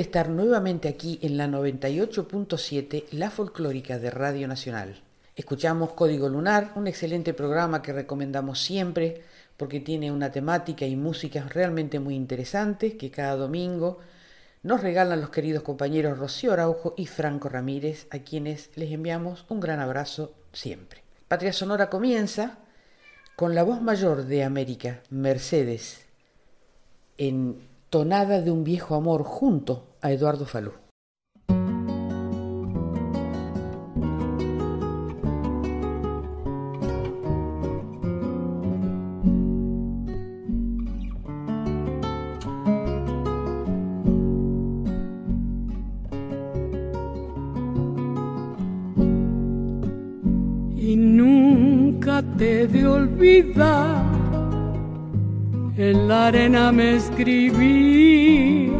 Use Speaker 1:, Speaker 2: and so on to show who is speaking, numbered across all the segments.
Speaker 1: Estar nuevamente aquí en la 98.7, La Folclórica de Radio Nacional. Escuchamos Código Lunar, un excelente programa que recomendamos siempre porque tiene una temática y música realmente muy interesantes que cada domingo nos regalan los queridos compañeros Rocío Araujo y Franco Ramírez, a quienes les enviamos un gran abrazo siempre. Patria Sonora comienza con la voz mayor de América, Mercedes, en Tonada de un viejo amor junto a Eduardo Falú.
Speaker 2: Y nunca te de olvidar en la arena me escribías, el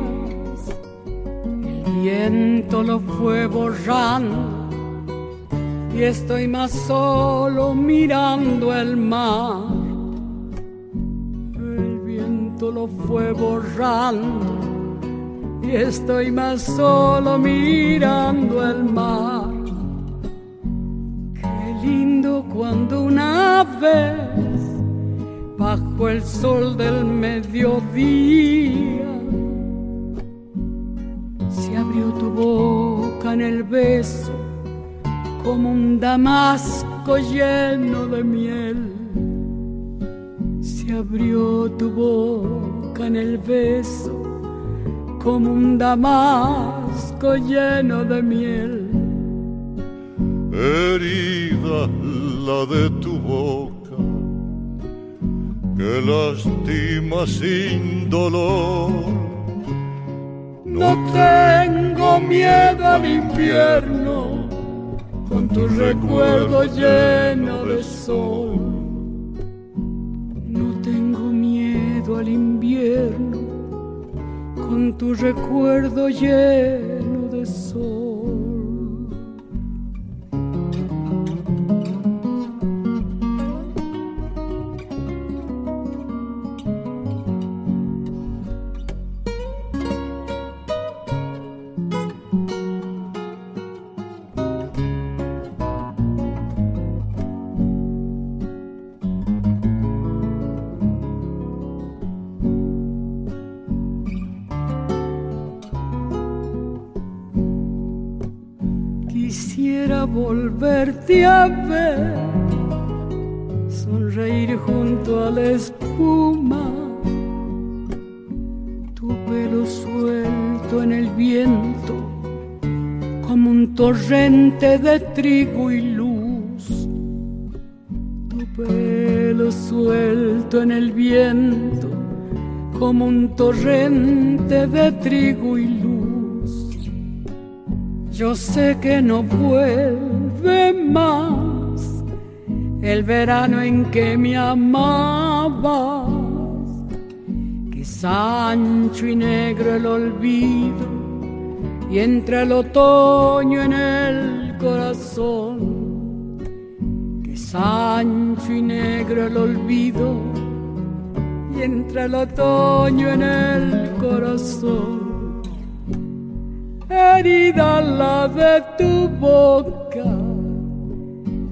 Speaker 2: viento lo fue borrando y estoy más solo mirando el mar. El viento lo fue borrando y estoy más solo mirando el mar. Qué lindo cuando una vez bajo el sol del mediodía. Se abrió tu boca en el beso como un damasco lleno de miel. Se abrió tu boca en el beso como un damasco lleno de miel.
Speaker 3: Herida la de tu boca que lastima sin dolor.
Speaker 2: No tengo miedo al invierno, con tu recuerdo lleno de sol. No tengo miedo al invierno, con tu recuerdo lleno volverte a ver, sonreír junto a la espuma, tu pelo suelto en el viento, como un torrente de trigo y luz. Tu pelo suelto en el viento, como un torrente de trigo y luz yo sé que no más el verano en que me amabas, que ancho y negro el olvido y entre el otoño en el corazón, que ancho y negro el olvido y entre el otoño en el corazón. Herida la de tu boca,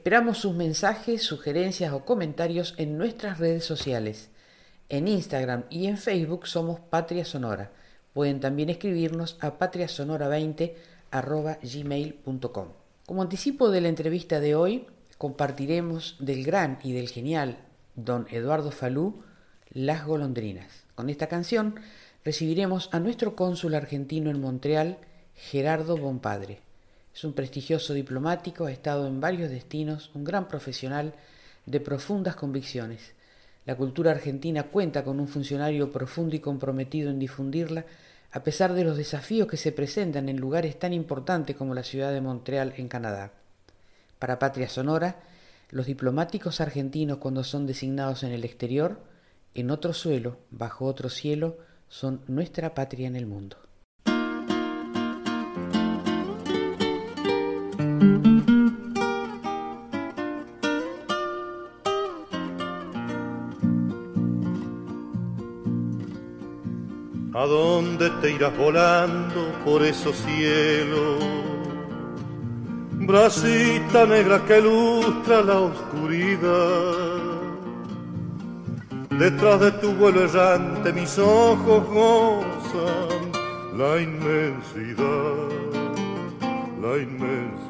Speaker 1: Esperamos sus mensajes, sugerencias o comentarios en nuestras redes sociales. En Instagram y en Facebook somos Patria Sonora. Pueden también escribirnos a patriasonora20.gmail.com. Como anticipo de la entrevista de hoy, compartiremos del gran y del genial don Eduardo Falú Las Golondrinas. Con esta canción recibiremos a nuestro cónsul argentino en Montreal, Gerardo Bonpadre. Es un prestigioso diplomático, ha estado en varios destinos, un gran profesional de profundas convicciones. La cultura argentina cuenta con un funcionario profundo y comprometido en difundirla, a pesar de los desafíos que se presentan en lugares tan importantes como la ciudad de Montreal, en Canadá. Para Patria Sonora, los diplomáticos argentinos cuando son designados en el exterior, en otro suelo, bajo otro cielo, son nuestra patria en el mundo.
Speaker 3: ¿A dónde te irás volando por esos cielos? Bracita negra que ilustra la oscuridad. Detrás de tu vuelo errante mis ojos gozan la inmensidad, la inmensidad.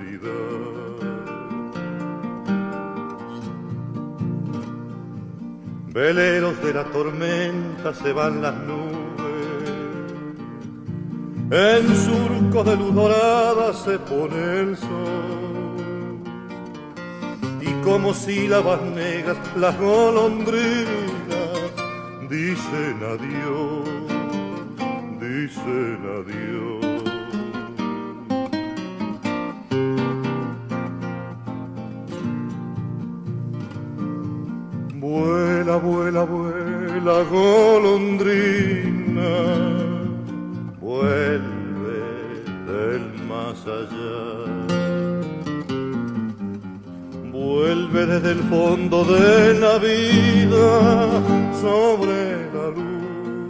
Speaker 3: Veleros de la tormenta se van las nubes, en surcos de luz dorada se pone el sol, y como sílabas negras las golondrinas dicen adiós, dicen adiós. Vuela, vuela, vuela, golondrina, vuelve del más allá. Vuelve desde el fondo de la vida sobre la luz,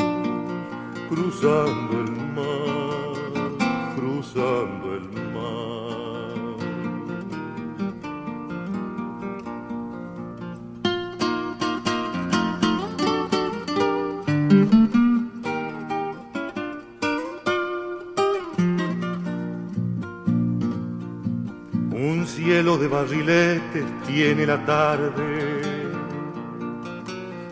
Speaker 3: cruzando el mar, cruzando el barriletes tiene la tarde.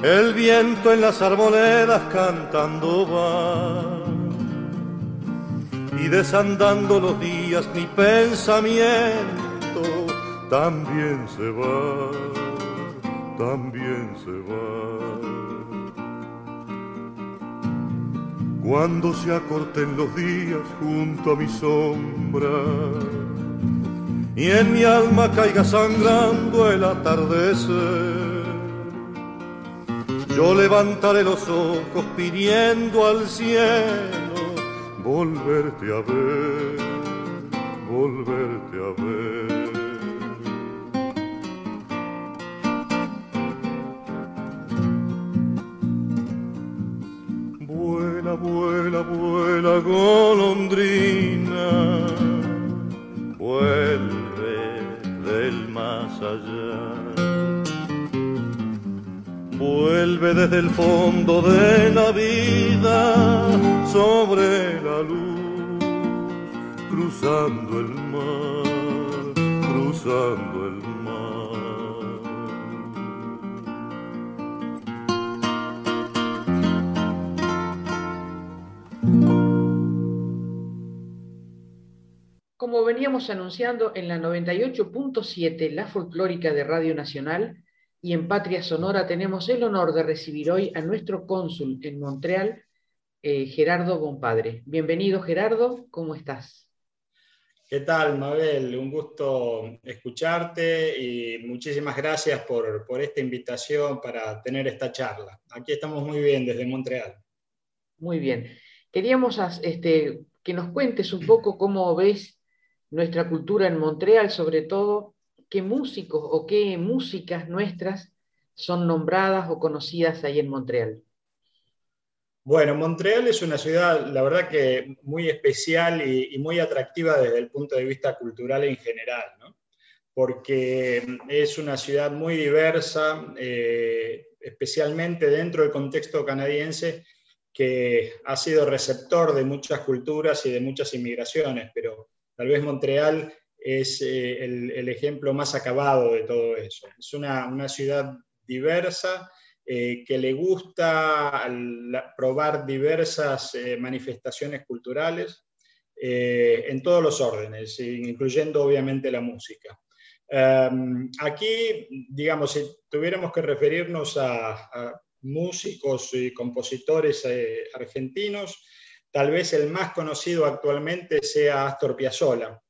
Speaker 3: El viento en las arboledas cantando va. Y desandando los días mi pensamiento también se va, también se va. Cuando se acorten los días junto a mi sombra y en mi alma caiga sangrando el atardecer. Yo levantaré los ojos pidiendo al cielo volverte a ver, volverte a ver. Vuela, vuela, vuela, golondrina, allá. Vuelve desde el fondo de la vida sobre la luz, cruzando el mar, cruzando el mar.
Speaker 1: Veníamos anunciando en la 98.7, la folclórica de Radio Nacional, y en Patria Sonora tenemos el honor de recibir hoy a nuestro cónsul en Montreal, eh, Gerardo Bonpadre. Bienvenido, Gerardo, ¿cómo estás?
Speaker 4: ¿Qué tal, Mabel? Un gusto escucharte y muchísimas gracias por, por esta invitación para tener esta charla. Aquí estamos muy bien desde Montreal.
Speaker 1: Muy bien. Queríamos este, que nos cuentes un poco cómo ves nuestra cultura en Montreal, sobre todo qué músicos o qué músicas nuestras son nombradas o conocidas ahí en Montreal.
Speaker 4: Bueno, Montreal es una ciudad, la verdad que muy especial y, muy atractiva desde el punto de vista cultural en general, ¿no? porque es una ciudad muy diversa, eh, especialmente dentro del contexto canadiense, que ha sido receptor de muchas culturas y de muchas inmigraciones, pero tal vez Montreal es eh, el, ejemplo más acabado de todo eso. Es una, ciudad diversa eh, que le gusta probar diversas manifestaciones culturales en todos los órdenes, incluyendo obviamente la música. Em, aquí, digamos, si tuviéramos que referirnos a, músicos y compositores eh, argentinos, tal vez el más conocido actualmente sea Astor Piazzolla.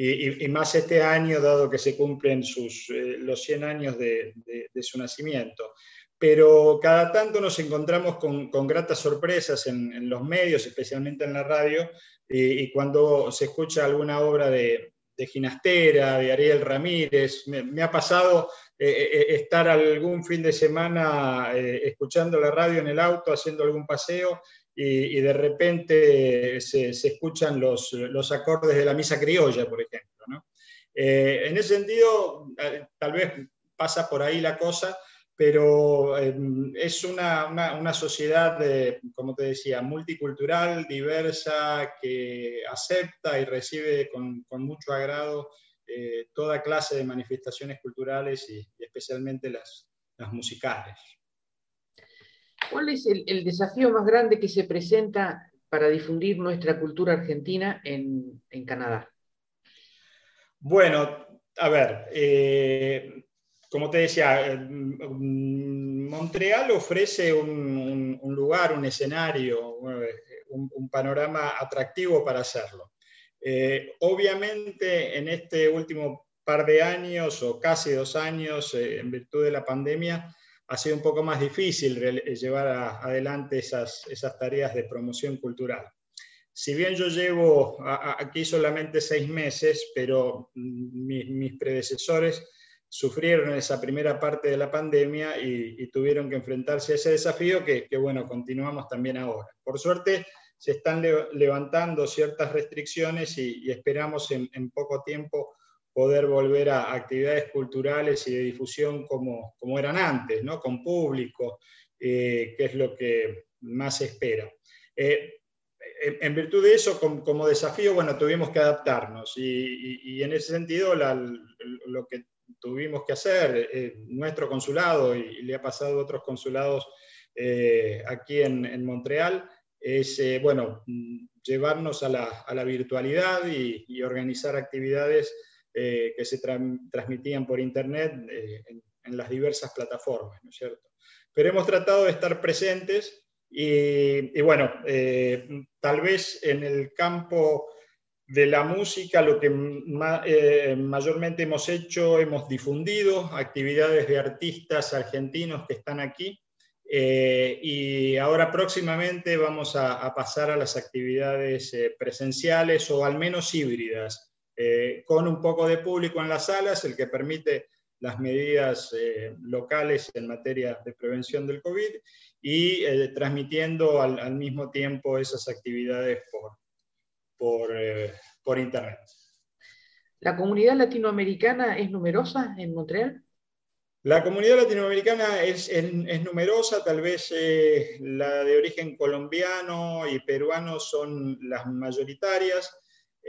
Speaker 4: Y, más este año, dado que se cumplen eh, los 100 años de, su nacimiento. Pero cada tanto nos encontramos con, gratas sorpresas en, los medios, especialmente en la radio, y cuando se escucha alguna obra de, Ginastera, de Ariel Ramírez. Me, ha pasado eh, eh, estar algún fin de semana escuchando la radio en el auto, haciendo algún paseo, y, de repente se, escuchan los, los, acordes de la misa criolla, por ejemplo. en ese sentido, tal vez pasa por ahí la cosa, pero em, es una, sociedad, como te decía, multicultural, diversa, que acepta y recibe con, mucho agrado eh, toda clase de manifestaciones culturales y, especialmente las, musicales.
Speaker 1: ¿Cuál es el, desafío más grande que se presenta para difundir nuestra cultura argentina en, Canadá?
Speaker 4: Bueno, a ver, eh, como te decía, eh, mm, Montreal ofrece un, lugar, un escenario, eh, un, panorama atractivo para hacerlo. Eh, obviamente, en este último par de años o casi dos años, en virtud de la pandemia, ha sido un poco más difícil llevar adelante esas, tareas de promoción cultural. Si bien yo llevo aquí solamente seis meses, pero mis predecesores sufrieron esa primera parte de la pandemia y, tuvieron que enfrentarse a ese desafío que, bueno, continuamos también ahora. Por suerte, se están levantando ciertas restricciones y, esperamos en, poco tiempo poder volver a actividades culturales y de difusión como, como eran antes, ¿no? con público, eh, que es lo que más se espera. Eh, en, virtud de eso, como, desafío, bueno, tuvimos que adaptarnos y, en ese sentido lo que tuvimos que hacer, eh, nuestro consulado, y, le ha pasado a otros consulados eh, aquí en, Montreal, es, bueno, llevarnos a la, virtualidad y, organizar actividades que se transmitían por Internet en, las diversas plataformas, ¿no es cierto? Pero hemos tratado de estar presentes y, y bueno, tal vez en el campo de la música, lo que eh, mayormente hemos hecho, hemos difundido actividades de artistas argentinos que están aquí. Eh, y ahora próximamente vamos a, pasar a las actividades eh, presenciales o al menos híbridas, con un poco de público en las salas, el que permite las medidas locales en materia de prevención del COVID y transmitiendo al, al mismo tiempo esas actividades por, eh, por, Internet.
Speaker 1: ¿La comunidad latinoamericana es numerosa en Montreal?
Speaker 4: La comunidad latinoamericana es, numerosa, tal vez eh, la de origen colombiano y peruano son las mayoritarias.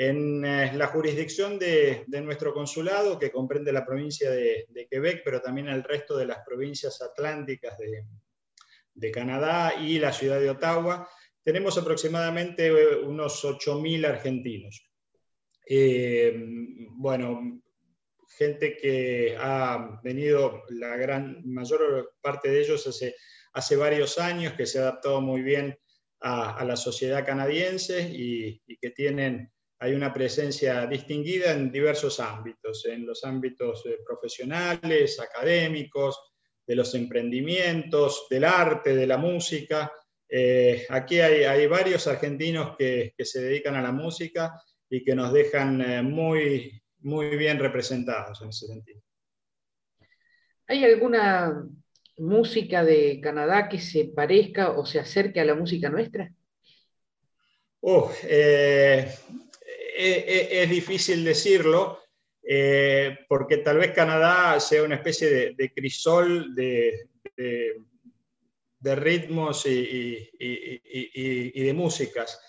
Speaker 4: En eh, la jurisdicción de, nuestro consulado, que comprende la provincia de, Quebec, pero también el resto de las provincias atlánticas de, Canadá y la ciudad de Ottawa, tenemos aproximadamente eh, unos 8.000 argentinos. Eh, bueno, gente que ha venido, la gran mayor parte de ellos hace varios años, que se ha adaptado muy bien a, la sociedad canadiense y, que tienen, hay una presencia distinguida en diversos ámbitos, en los ámbitos eh, profesionales, académicos, de los emprendimientos, del arte, de la música, eh, aquí hay, varios argentinos que, se dedican a la música y que nos dejan eh, muy, muy bien representados en ese sentido.
Speaker 1: ¿Hay alguna música de Canadá que se parezca o se acerque a la música nuestra?
Speaker 4: Oh, eh, es difícil decirlo. porque tal vez Canadá sea una especie de, crisol de, ritmos y, de músicas.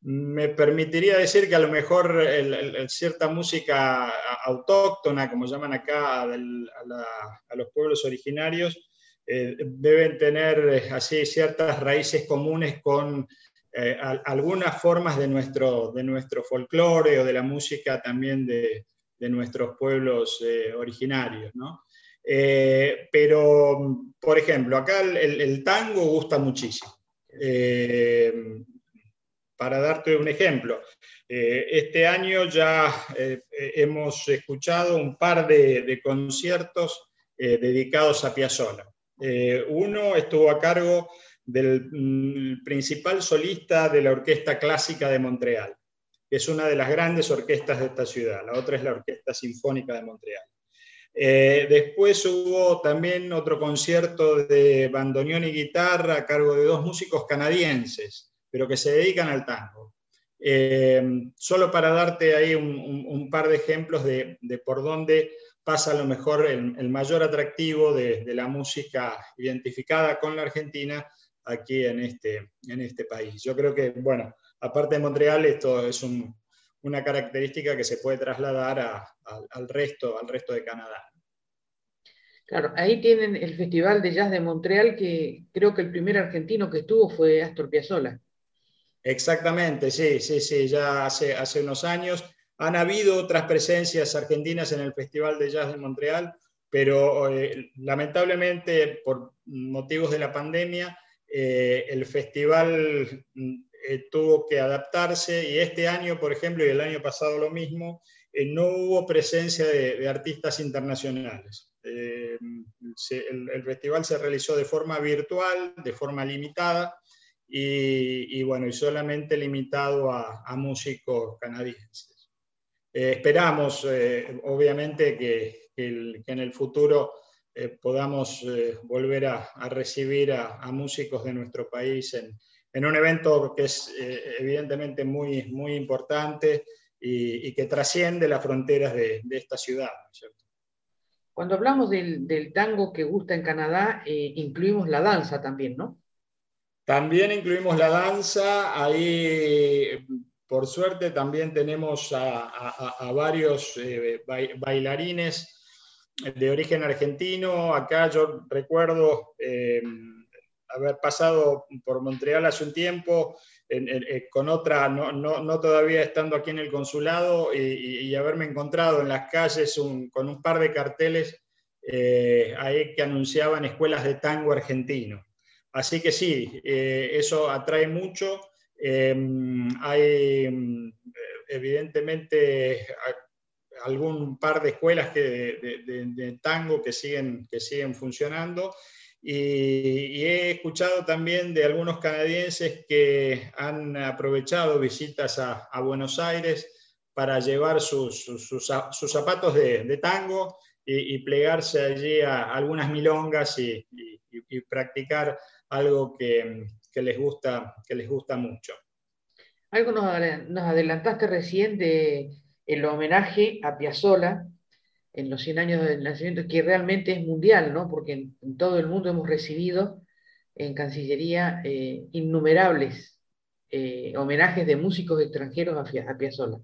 Speaker 4: Me permitiría decir que a lo mejor cierta música autóctona, como llaman acá a, los pueblos originarios, eh, deben tener eh, así ciertas raíces comunes con eh, algunas formas de nuestro, de nuestro folclore o de la música también de, nuestros pueblos originarios. pero, por ejemplo, acá el, tango gusta muchísimo. para darte un ejemplo, este año ya hemos escuchado un par de, conciertos dedicados a Piazzolla. Eh, uno estuvo a cargo del mm, principal solista de la Orquesta Clásica de Montreal, que es una de las grandes orquestas de esta ciudad. La otra es la Orquesta Sinfónica de Montreal. Eh, después hubo también otro concierto de bandoneón y guitarra a cargo de dos músicos canadienses, pero que se dedican al tango. Eh, solo para darte ahí un, par de ejemplos de, de por dónde pasa a lo mejor el, mayor atractivo de, la música identificada con la Argentina aquí en este, en este país. Yo creo que, bueno, aparte de Montreal, esto es una característica que se puede trasladar al, resto, al resto de Canadá.
Speaker 1: Claro, ahí tienen el Festival de Jazz de Montreal, que creo que el primer argentino que estuvo fue Astor Piazzolla.
Speaker 4: Exactamente, sí, sí, sí, ya hace, hace unos años. Han habido otras presencias argentinas en el Festival de Jazz de Montreal, pero eh, lamentablemente por motivos de la pandemia, eh, el festival mm, eh, tuvo que adaptarse y este año, por ejemplo, y el año pasado lo mismo, no hubo presencia de, artistas internacionales. el, festival se realizó de forma virtual, de forma limitada, y, bueno, y solamente limitado a músicos canadienses. Eh, esperamos, eh, obviamente, que, en el futuro eh, podamos volver a, recibir a, músicos de nuestro país en, un evento que es evidentemente muy, muy importante y, que trasciende las fronteras de, esta ciudad.
Speaker 1: Cuando hablamos del, del, tango que gusta en Canadá, incluimos la danza también, ¿no?
Speaker 4: También incluimos la danza, ahí por suerte también tenemos a, varios eh, bailarines de origen argentino. Acá yo recuerdo eh, haber pasado por Montreal hace un tiempo eh, con otra, no, todavía estando aquí en el consulado, y, haberme encontrado en las calles con un par de carteles ahí que anunciaban escuelas de tango argentino. Así que sí, eso atrae mucho. Hay em, evidentemente algún par de escuelas de, tango que siguen, que siguen funcionando y, he escuchado también de algunos canadienses que han aprovechado visitas a, Buenos Aires para llevar sus, zapatos de, tango y, plegarse allí a algunas milongas y practicar algo que, que les gusta, que les gusta mucho.
Speaker 1: Algo nos, adelantaste recién de el homenaje a Piazzolla en los 100 años del nacimiento, que realmente es mundial, ¿no? Porque en, todo el mundo hemos recibido en Cancillería eh, innumerables eh, homenajes de músicos extranjeros a, a Piazzolla.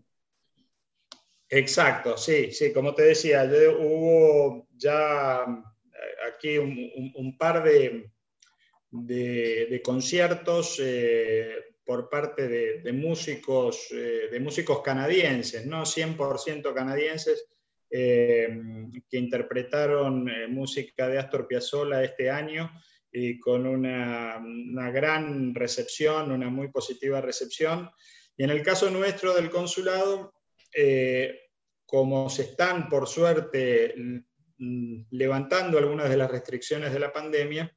Speaker 4: Exacto, sí, sí, como te decía, hubo ya eh, aquí un par de, de, conciertos por parte de, músicos, eh, de músicos canadienses, no 100% canadienses, eh, que interpretaron música de Astor Piazzolla este año y con una, una, gran recepción, una muy positiva recepción. Y en el caso nuestro del consulado, como se están, por suerte, levantando algunas de las restricciones de la pandemia,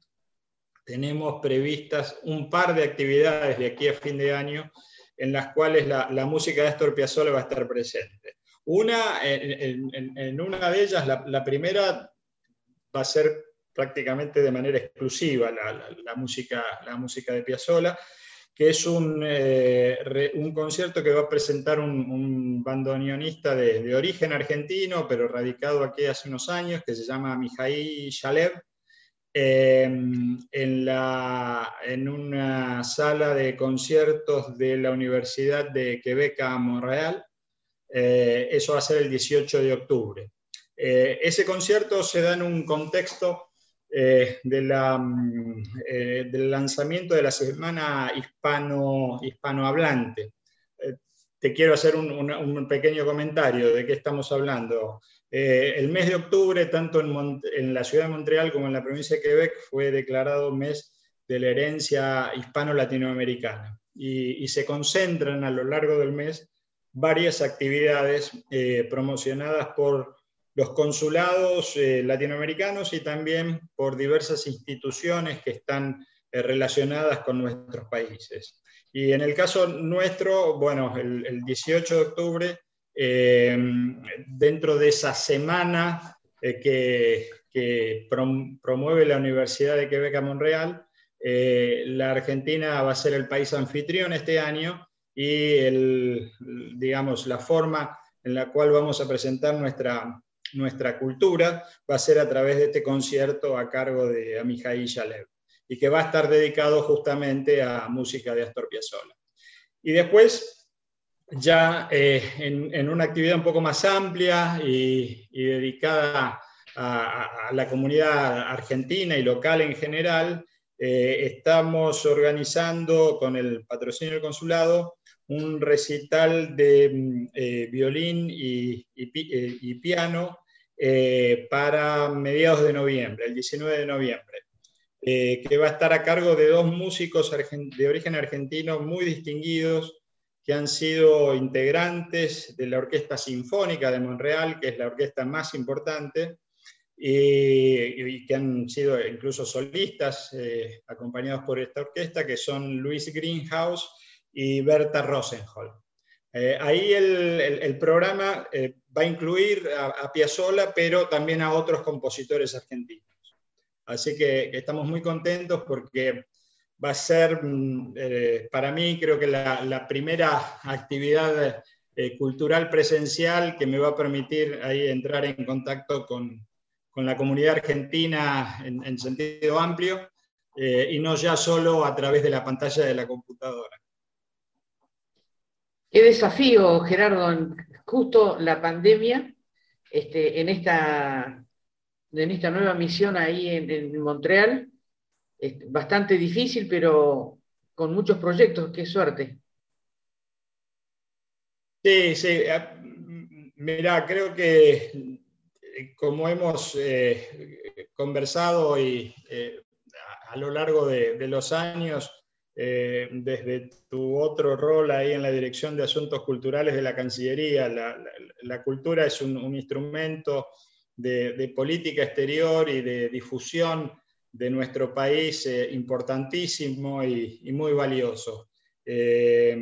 Speaker 4: tenemos previstas un par de actividades de aquí a fin de año en las cuales la, música de Astor Piazzolla va a estar presente. Una, en, una de ellas, la, primera va a ser prácticamente de manera exclusiva la, música, la música de Piazzolla, que es un, un, concierto que va a presentar un, bandoneonista de, origen argentino, pero radicado aquí hace unos años, que se llama Mijaí Shalev, en, la, en una sala de conciertos de la Universidad de Quebec a Montreal. eso va a ser el 18 de octubre. ese concierto se da en un contexto eh, de la, mm, eh, del lanzamiento de la semana hispano, hispanohablante. Eh, te quiero hacer un, pequeño comentario de qué estamos hablando. El mes de octubre, tanto en, la ciudad de Montreal como en la provincia de Quebec, fue declarado mes de la herencia hispano-latinoamericana y, se concentran a lo largo del mes varias actividades promocionadas por los consulados eh, latinoamericanos y también por diversas instituciones que están eh, relacionadas con nuestros países. Y en el caso nuestro, bueno, el, 18 de octubre, eh, dentro de esa semana que, promueve la Universidad de Quebec a Montreal, la Argentina va a ser el país anfitrión este año y digamos, la forma en la cual vamos a presentar nuestra, nuestra cultura va a ser a través de este concierto a cargo de Amijay Yalev y que va a estar dedicado justamente a música de Astor Piazzolla. Y después, ya eh, en, una actividad un poco más amplia y, dedicada a, la comunidad argentina y local en general, eh, estamos organizando con el patrocinio del consulado un recital de mm, eh, violín y, y, piano eh, para mediados de noviembre, el 19 de noviembre, eh, que va a estar a cargo de dos músicos de origen argentino muy distinguidos que han sido integrantes de la Orquesta Sinfónica de Montreal, que es la orquesta más importante, y, que han sido incluso solistas eh, acompañados por esta orquesta, que son Luis Greenhouse y Berta Rosenholm. ahí el, programa va a incluir a, Piazzolla, pero también a otros compositores argentinos. Así que, estamos muy contentos porque va a ser, mm, eh, para mí, creo que la, primera actividad eh, cultural presencial que me va a permitir ahí entrar en contacto con, la comunidad argentina en, sentido amplio eh, y no ya solo a través de la pantalla de la computadora.
Speaker 1: Qué desafío, Gerardo, justo la pandemia, este, en, esta, en esta nueva misión ahí en, Montreal, bastante difícil, pero con muchos proyectos, qué suerte.
Speaker 4: Sí, sí, mira, creo que eh, como hemos eh, conversado y eh, a lo largo de los años, desde tu otro rol ahí en la Dirección de Asuntos Culturales de la Cancillería. La, cultura es un, instrumento de, política exterior y de difusión de nuestro país eh, importantísimo y, muy valioso. Eh,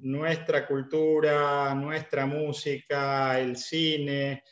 Speaker 4: nuestra cultura, nuestra música, el cine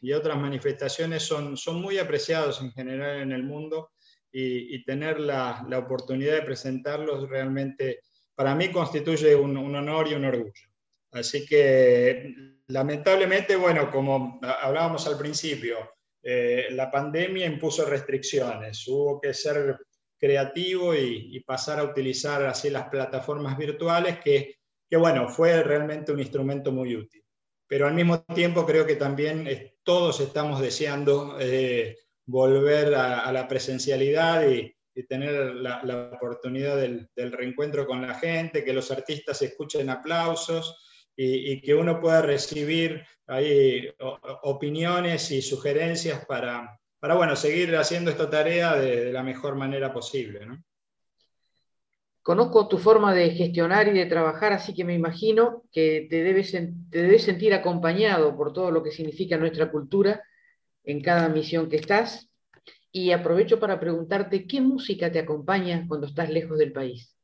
Speaker 4: y otras manifestaciones son, son muy apreciados en general en el mundo y, tener la, la, oportunidad de presentarlos realmente para mí constituye un, un, honor y un orgullo. Así que lamentablemente, bueno, como hablábamos al principio, eh, la pandemia impuso restricciones, hubo que ser creativo y, pasar a utilizar así las plataformas virtuales que, bueno, fue realmente un instrumento muy útil. Pero al mismo tiempo creo que también todos estamos deseando eh, volver a, la presencialidad y, tener la, oportunidad del, reencuentro con la gente, que los artistas escuchen aplausos y, que uno pueda recibir ahí opiniones y sugerencias para, para bueno, seguir haciendo esta tarea de, la mejor manera posible.
Speaker 1: Conozco tu forma de gestionar y de trabajar, así que me imagino que te debes, te debes sentir acompañado por todo lo que significa nuestra cultura en cada misión que estás. Y aprovecho para preguntarte, ¿qué música te acompaña cuando estás lejos del país?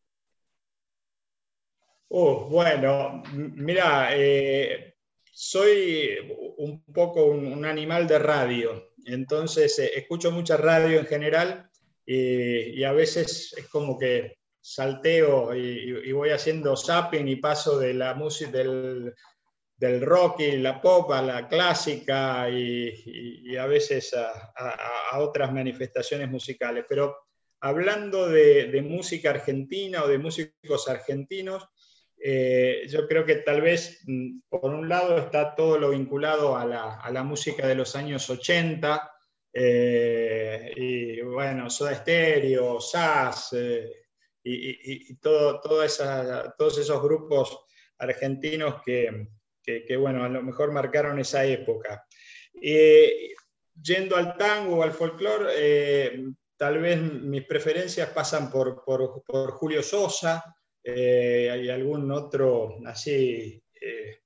Speaker 4: Oh, bueno, mira, eh, soy un poco un, animal de radio, entonces eh, escucho mucha radio en general y, a veces es como que salteo y, voy haciendo zapping y paso de la música del, del, rock y la pop a la clásica y, a veces a, otras manifestaciones musicales. Pero hablando de, música argentina o de músicos argentinos, eh, yo creo que tal vez, mm, por un lado, está todo lo vinculado a la, música de los años 80, eh, y bueno, Soda Stereo, SAS, eh, y, todo, todos esos grupos argentinos que, bueno, a lo mejor marcaron esa época. yendo al tango o al folclore, tal vez mis preferencias pasan por, por Julio Sosa, eh, hay algún otro así eh,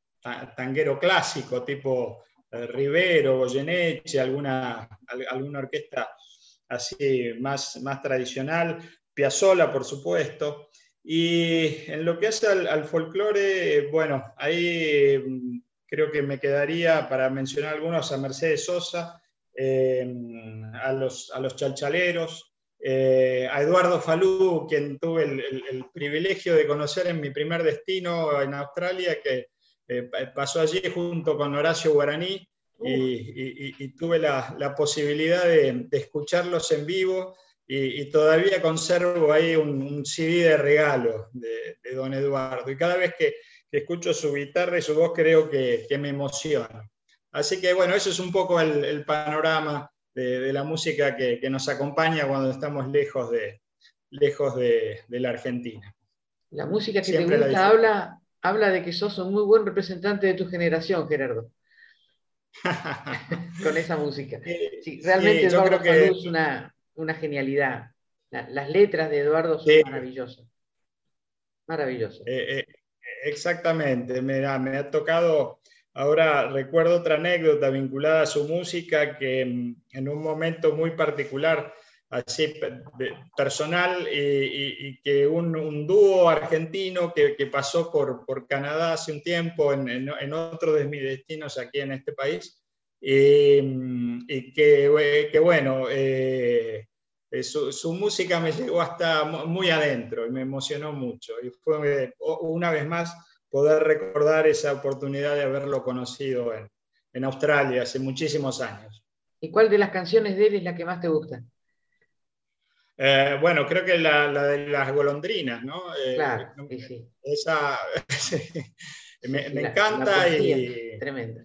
Speaker 4: tanguero clásico, tipo eh, Rivero, Goyeneche, alguna, alguna orquesta así más, más tradicional, Piazzolla, por supuesto. Y en lo que hace al, folclore, bueno, ahí mm, creo que me quedaría para mencionar algunos a Mercedes Sosa, a, los, a los chalchaleros, eh, a Eduardo Falú, quien tuve el, privilegio de conocer en mi primer destino en Australia, que eh, pasó allí junto con Horacio Guaraní y, tuve la, posibilidad de, escucharlos en vivo y, todavía conservo ahí un, CD de regalo de, don Eduardo y cada vez que, escucho su guitarra y su voz creo que, me emociona. Así que bueno, eso es un poco el panorama de, la música que, nos acompaña cuando estamos lejos de, lejos de, la Argentina.
Speaker 1: La música que te gusta habla, habla de que sos un muy buen representante de tu generación, Gerardo. Con esa música. realmente yo creo que es una, genialidad. las letras de Eduardo son maravillosas. Maravillosas.
Speaker 4: Eh, eh, exactamente. me ha tocado Ahora recuerdo otra anécdota vinculada a su música que mm, en un momento muy particular, así personal, y, que un, dúo argentino que, pasó por, por, Canadá hace un tiempo, en, en, otro de mis destinos aquí en este país, y, mm, que, que, bueno, eh, eh, su, su, música me llegó hasta muy adentro y me emocionó mucho. Y fue una vez más poder recordar esa oportunidad de haberlo conocido en, en Australia hace muchísimos años.
Speaker 1: ¿Y cuál de las canciones de él es la que más te gusta?
Speaker 4: Eh, bueno, creo que la, la, de las golondrinas, ¿no?
Speaker 1: Eh, claro, sí, sí.
Speaker 4: Esa me, me encanta y.
Speaker 1: Tremenda.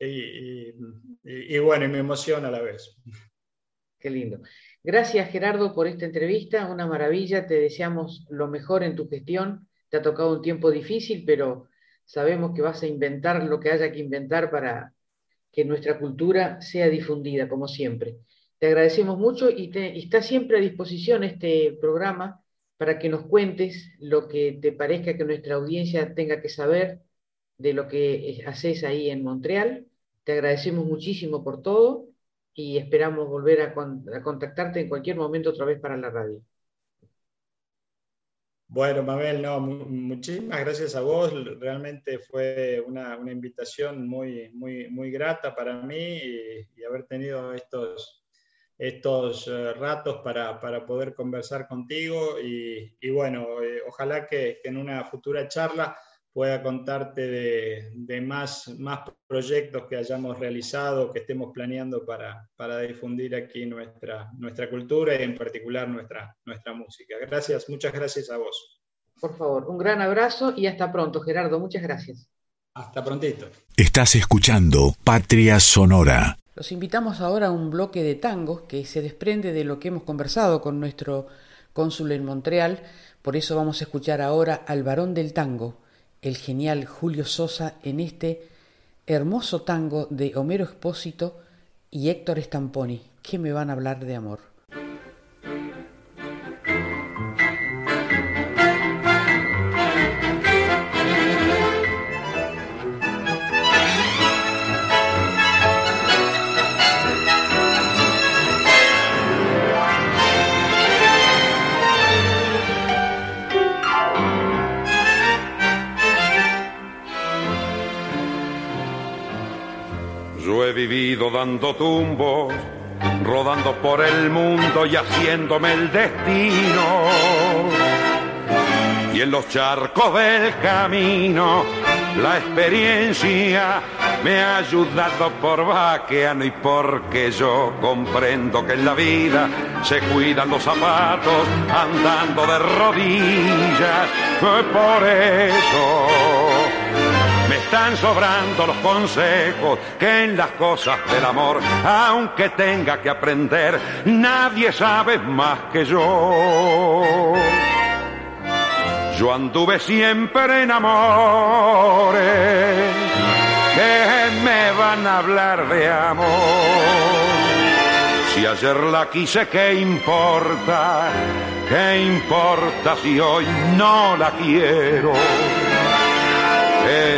Speaker 4: Y, y, y, bueno, y me emociona a la vez.
Speaker 1: Qué lindo. Gracias, Gerardo, por esta entrevista. Una maravilla. Te deseamos lo mejor en tu gestión te ha tocado un tiempo difícil, pero sabemos que vas a inventar lo que haya que inventar para que nuestra cultura sea difundida, como siempre. Te agradecemos mucho y, está siempre a disposición este programa para que nos cuentes lo que te parezca que nuestra audiencia tenga que saber de lo que haces ahí en Montreal. Te agradecemos muchísimo por todo y esperamos volver a contactarte en cualquier momento otra vez para la radio.
Speaker 4: Bueno, Mabel, no, muchísimas gracias a vos. Realmente fue una, invitación muy, muy, muy grata para mí y, haber tenido estos, estos eh, ratos para, poder conversar contigo. Y, bueno, eh, ojalá que, en una futura charla pueda contarte de, más, más proyectos que hayamos realizado, que estemos planeando para, para, difundir aquí nuestra, nuestra cultura y en particular nuestra, nuestra música. Gracias, muchas gracias a vos.
Speaker 1: Por favor, un gran abrazo y hasta pronto, Gerardo. Muchas gracias.
Speaker 4: Hasta prontito.
Speaker 5: Estás escuchando Patria Sonora.
Speaker 1: Los invitamos ahora a un bloque de tangos que se desprende de lo que hemos conversado con nuestro cónsul en Montreal. Por eso vamos a escuchar ahora al varón del tango, el genial Julio Sosa en este hermoso tango de Homero Expósito y Héctor Stamponi, que me van a hablar de amor.
Speaker 6: Tumbos rodando por el mundo y haciéndome el destino. Y en los charcos del camino, la experiencia me ha ayudado por vaqueano y porque yo comprendo que en la vida se cuidan los zapatos andando de rodillas. Por eso están sobrando los consejos que en las cosas del amor, aunque tenga que aprender, nadie sabe más que yo. Yo anduve siempre en amores que me van a hablar de amor. Si ayer la quise, ¿qué importa? ¿Qué importa si hoy no la quiero?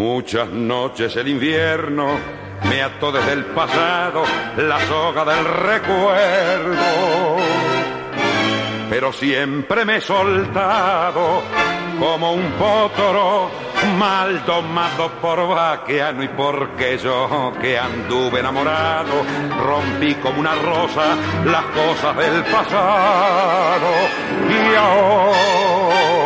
Speaker 6: Muchas noches el invierno me ató desde el pasado la soga del recuerdo. Pero siempre me he soltado como un potro mal tomado por vaqueano y porque yo que anduve enamorado rompí como una rosa las cosas del pasado y ahora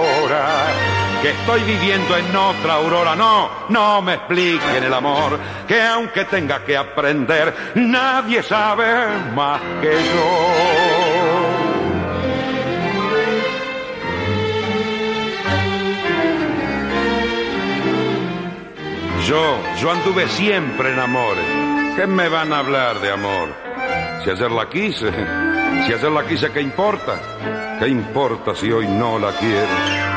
Speaker 6: que estoy viviendo en otra aurora. No, no me expliquen el amor, que aunque tenga que aprender, nadie sabe más que yo. Yo, yo anduve siempre en amores. ¿Qué me van a hablar de amor? Si ayer la quise, si ayer la quise, ¿qué importa? ¿Qué importa si hoy no la quiero?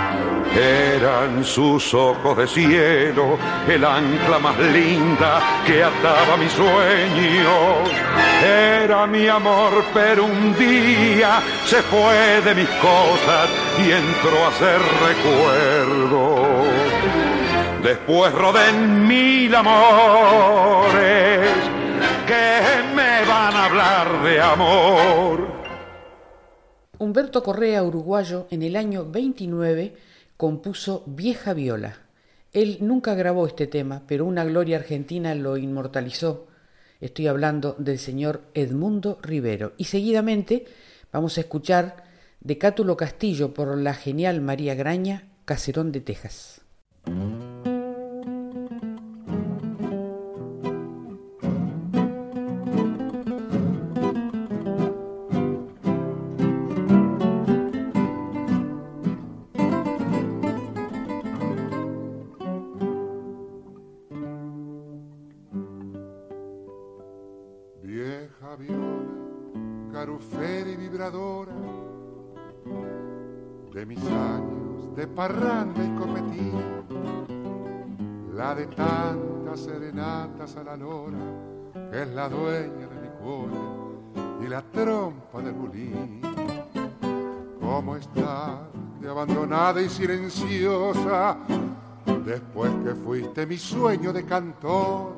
Speaker 6: Eran sus ojos de cielo, el ancla más linda que ataba mis sueños. Era mi amor, pero un día se fue de mis cosas y entró a ser recuerdo. Después rodé mil amores que me van a hablar de amor.
Speaker 1: Humberto Correa, uruguayo, en el año 29 compuso Vieja Viola. Él nunca grabó este tema, pero una gloria argentina lo inmortalizó. Estoy hablando del señor Edmundo Rivero. Y seguidamente vamos a escuchar de Cátulo Castillo por la genial María Graña, Caserón de Texas.
Speaker 7: Parranda y cometí, la de tantas serenatas a la lora, que es la dueña de mi cuore y la trompa del bulín. ¿Cómo está de abandonada y silenciosa después que fuiste mi sueño de cantor?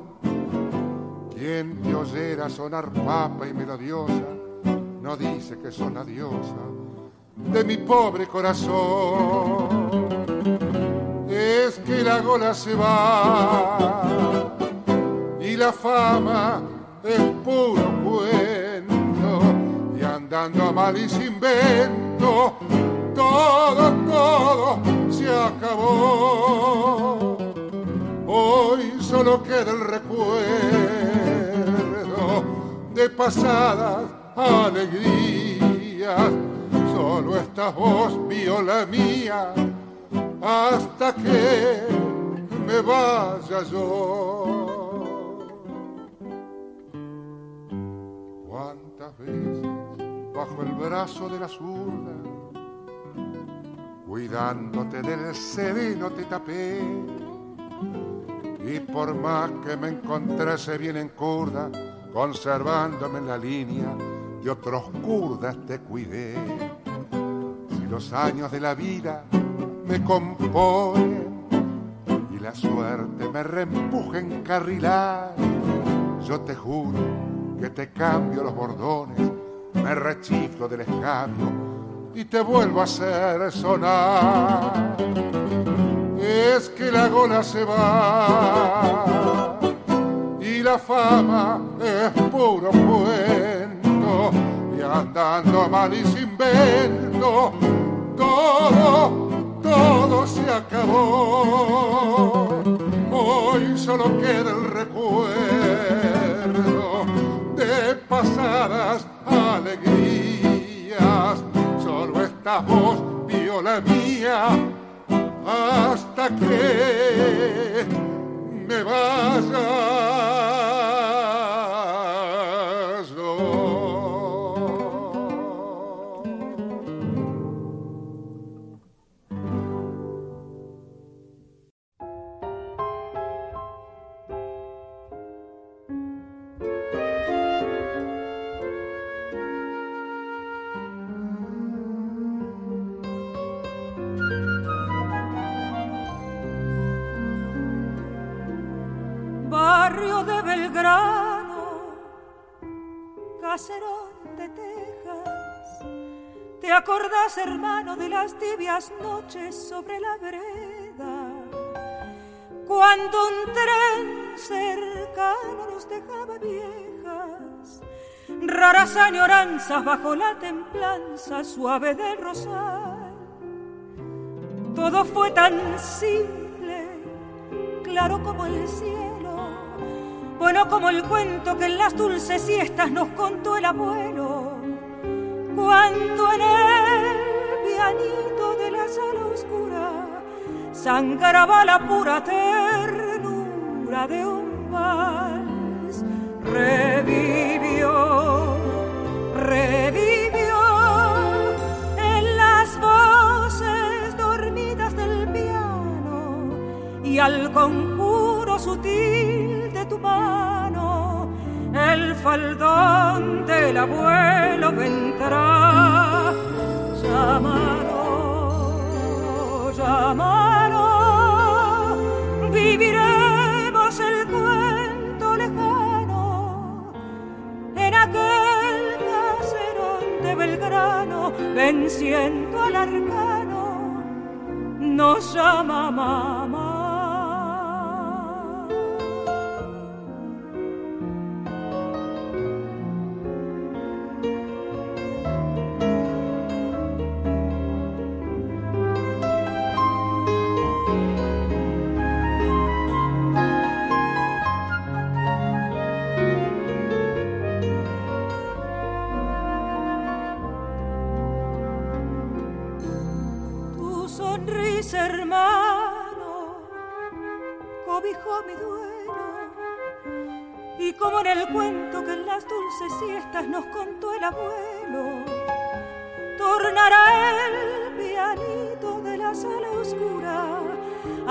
Speaker 7: Quien te oyera sonar papa y melodiosa dice que son la diosa de mi pobre corazón. Es que la gola se va y la fama es puro cuento y andando a mal y sin vento todo, todo se acabó. Hoy solo queda el recuerdo de pasadas alegrías solo esta voz viola mía hasta que me vaya yo. Cuántas veces bajo el brazo de la zurda, cuidándote del sereno te tapé. Y por más que me encontrase bien en curda, conservándome en la línea de otros curdas te cuidé los años de la vida me componen y la suerte me reempuja en carrilar. Yo te juro que te cambio los bordones, me rechiflo del escabio y te vuelvo a hacer sonar. Es que la gola se va y la fama es puro y andando mal y sin vento todo, todo se acabó. Hoy solo queda el recuerdo de pasadas alegrías. Solo esta voz viola mía hasta que me vaya.
Speaker 8: Caserón de Texas. ¿Te acordás, hermano, de las tibias noches sobre la vereda? Cuando un tren cercano nos dejaba viejas, raras añoranzas bajo la templanza suave del rosal. Todo fue tan simple, claro como el cielo bueno como el cuento que en las dulces siestas nos contó el abuelo, cuando en el pianito de la sala oscura sangraba la pura ternura de un vals, revivió, revivió en las voces dormidas del piano y al conjuro sutil tu mano, el faldón del abuelo vendrá. Llámalo, llámalo, viviremos el cuento lejano en aquel caserón de Belgrano, venciendo al arcano, nos llama mamá.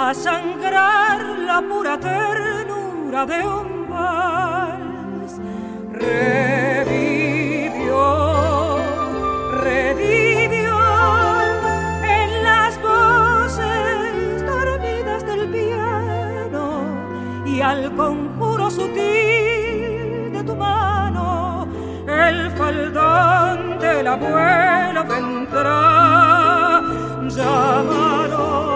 Speaker 8: A sangrar la pura ternura de un vals. Revivió, revivió en las voces dormidas del piano y al conjuro sutil de tu mano el faldón del abuelo vendrá. Llámalo,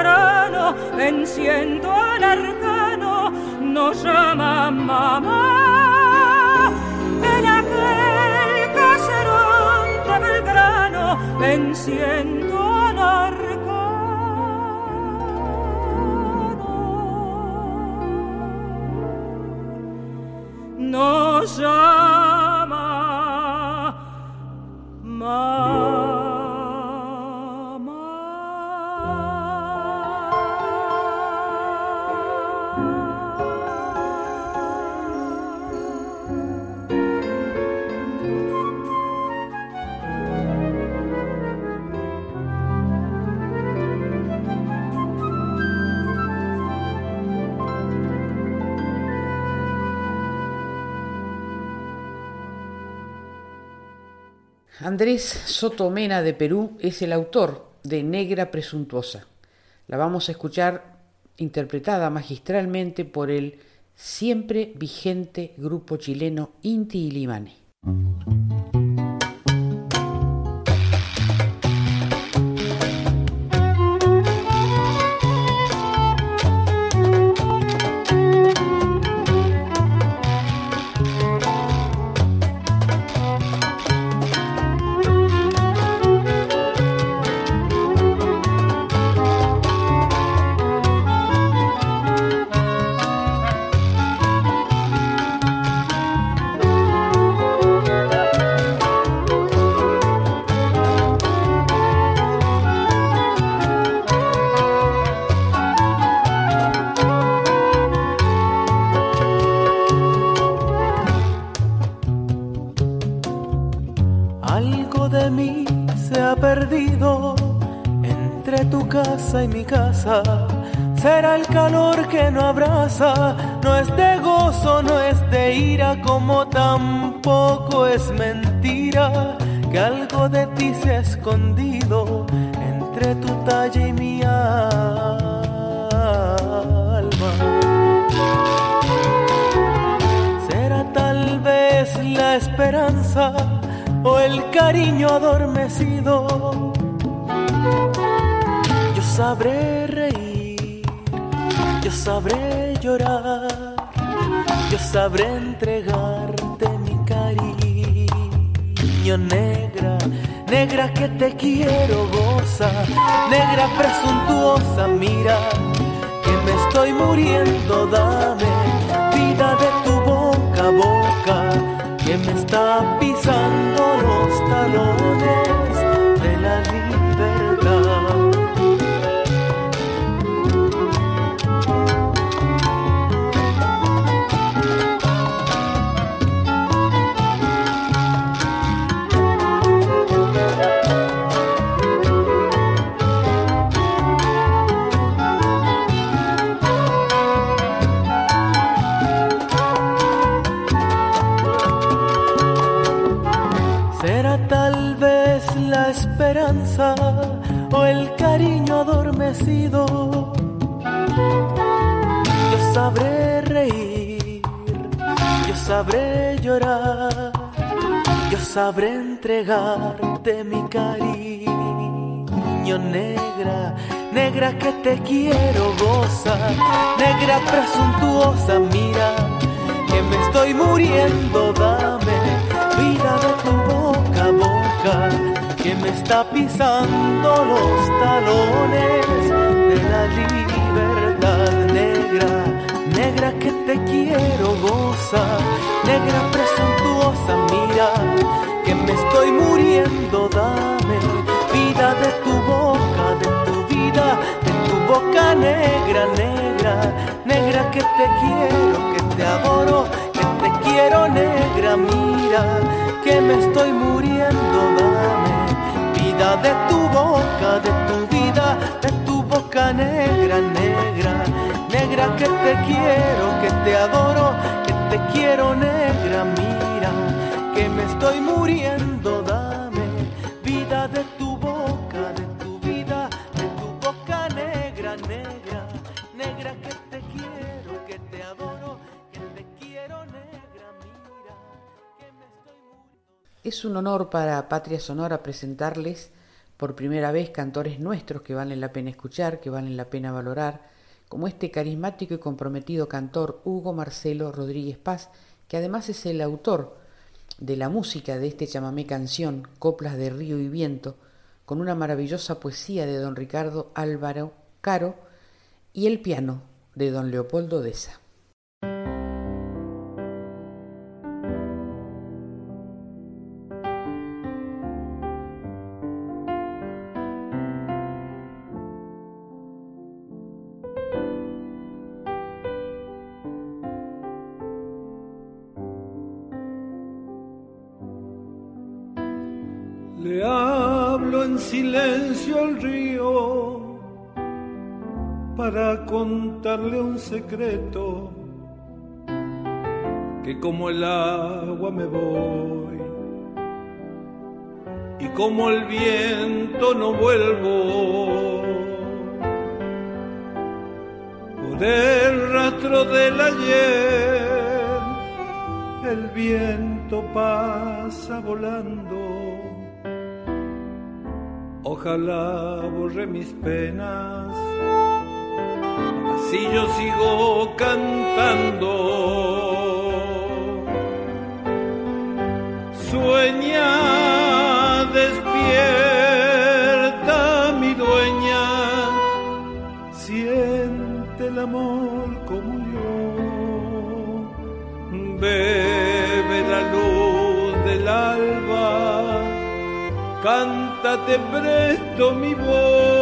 Speaker 8: Belgrano, venciendo al arcano, nos llama mamá en aquel caserón de Belgrano venciendo al arcano. Nos llama
Speaker 1: Andrés Sotomena de Perú es el autor de Negra Presuntuosa. La vamos a escuchar interpretada magistralmente por el siempre vigente grupo chileno Inti y
Speaker 9: Será el calor que no abraza, no es de gozo, no es de ira, como tampoco es mentira que algo de ti se ha escondido entre tu talla y mi alma. Será tal vez la esperanza o el cariño adormecido. Sabré yo sabré llorar, yo sabré entregarte mi cariño negra, negra que te quiero goza, negra presuntuosa, mira que me estoy muriendo, dame vida de tu boca a boca que me está pisando los talones sabré llorar, yo sabré entregarte mi cariño negra, negra que te quiero goza, negra presuntuosa, mira que me estoy muriendo, dame vida de tu boca a boca que me está pisando los talones de la libertad negra, negra que te quiero goza, negra presuntuosa, mira que me estoy muriendo, dame vida de tu boca, de tu vida, de tu boca negra, negra, negra que te quiero, que te adoro, que te quiero negra, mira que me estoy muriendo, dame de tu boca, de tu vida, de tu boca negra, negra, negra que te quiero, que te adoro, que te quiero negra, mira, que me estoy muriendo, dame vida de tu boca, de tu vida, de tu boca negra, negra, negra que te quiero, que te adoro, que te quiero negra, mira, que me estoy muriendo.
Speaker 1: Es un honor para Patria Sonora presentarles por primera vez cantores nuestros que valen la pena escuchar, que valen la pena valorar, como este carismático y comprometido cantor Hugo Marcelo Rodríguez Paz, que además es el autor de la música de este chamamé canción, Coplas de Río y Viento, con una maravillosa poesía de don Ricardo Álvaro Caro y el piano de don Leopoldo Deza.
Speaker 10: Secreto que como el agua me voy y como el viento no vuelvo. Por el rastro del ayer, el viento pasa volando. Ojalá borre mis penas, así yo sigo cantando. Sueña despierta mi dueña, siente el amor como yo, bebe la luz del alba, cántate presto mi voz.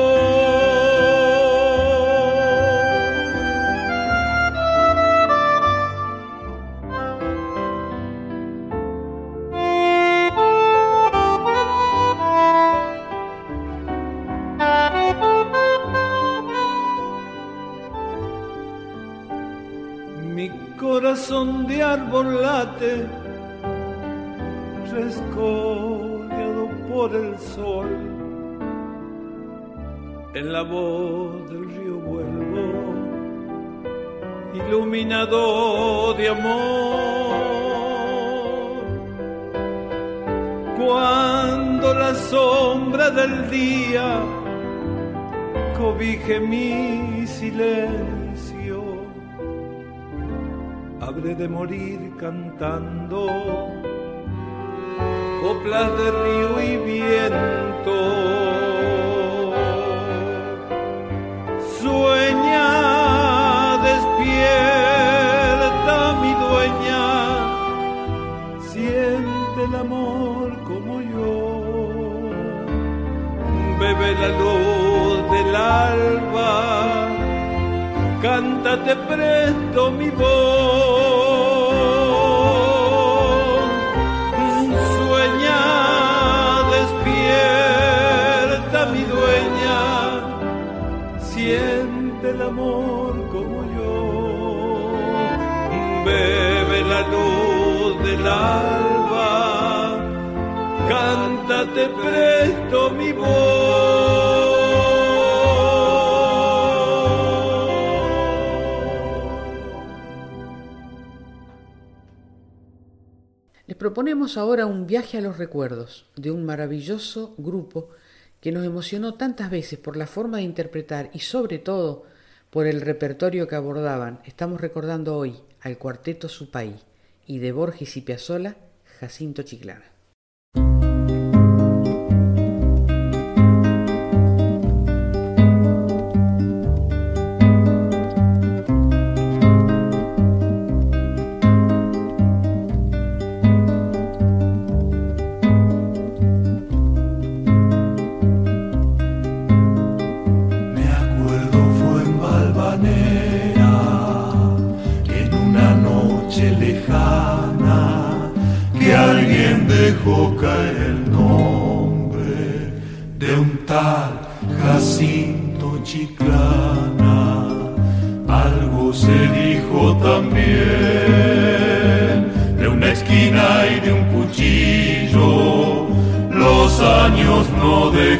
Speaker 10: La voz del río vuelvo, iluminado de amor. Cuando la sombra del día cobije mi silencio habré de morir cantando coplas de río y viento. La luz del alba cántate presto mi voz. Sueña, despierta mi dueña, siente el amor como yo. Bebe la luz del alba, cántate presto mi voz.
Speaker 1: Proponemos ahora un viaje a los recuerdos de un maravilloso grupo que nos emocionó tantas veces por la forma de interpretar y sobre todo por el repertorio que abordaban. Estamos recordando hoy al cuarteto Supay y de Borges y Piazzolla, Jacinto Chiclana.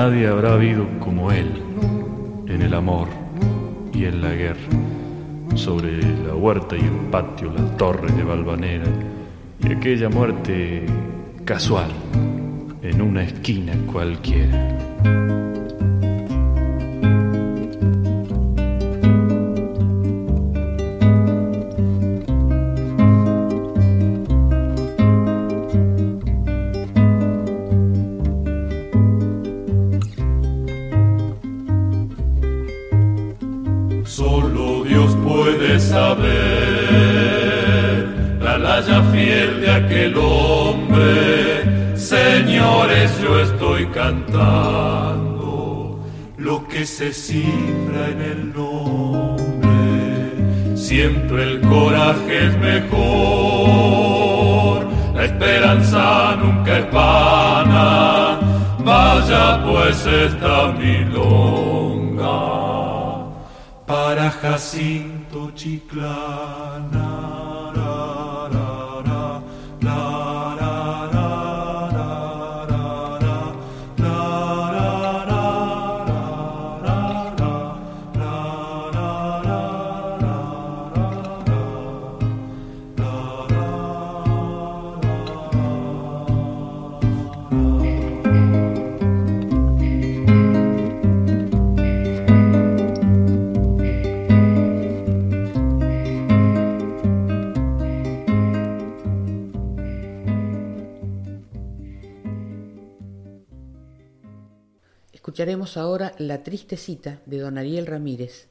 Speaker 11: Nadie habrá habido como él en el amor y en la guerra.
Speaker 12: sobre la huerta y el patio, las torres de Valvanera, y aquella muerte casual en una esquina cualquiera.
Speaker 11: Se cifra en el nombre. Siempre el coraje es mejor, la esperanza nunca es vana. Vaya pues esta milonga para Jacinto Chiclana.
Speaker 2: Escucharemos ahora La triste cita de don Ariel Ramírez,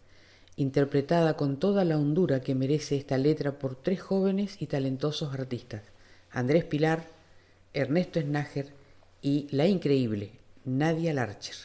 Speaker 2: interpretada con toda la hondura que merece esta letra por tres jóvenes y talentosos artistas, Andrés Pilar, Ernesto Snager y la increíble Nadia Larcher.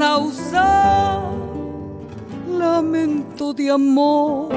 Speaker 2: Sausal, lamento de amor.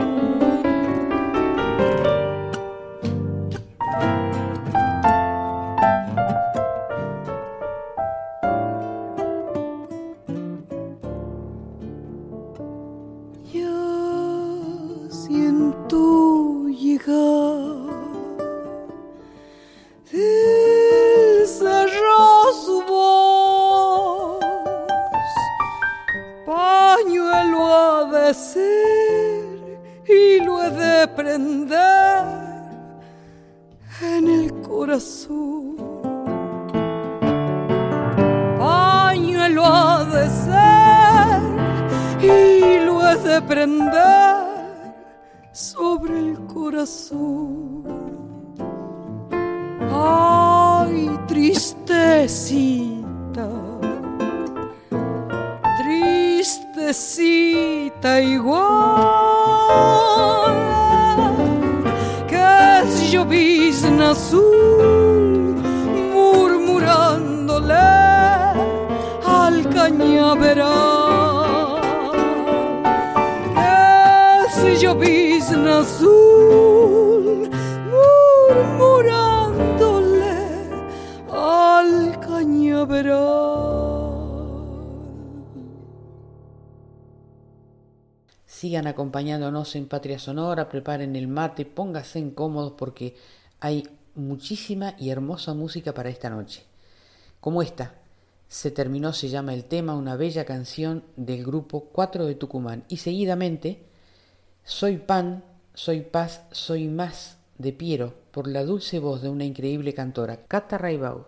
Speaker 1: Acompañándonos en Patria Sonora, preparen el mate, pónganse incómodos porque hay muchísima y hermosa música para esta noche. Como esta, se terminó, se llama el tema, una bella canción del grupo 4 de Tucumán. Y seguidamente, Soy pan, soy paz, soy más de Piero, por la dulce voz de una increíble cantora, Cata Raibau.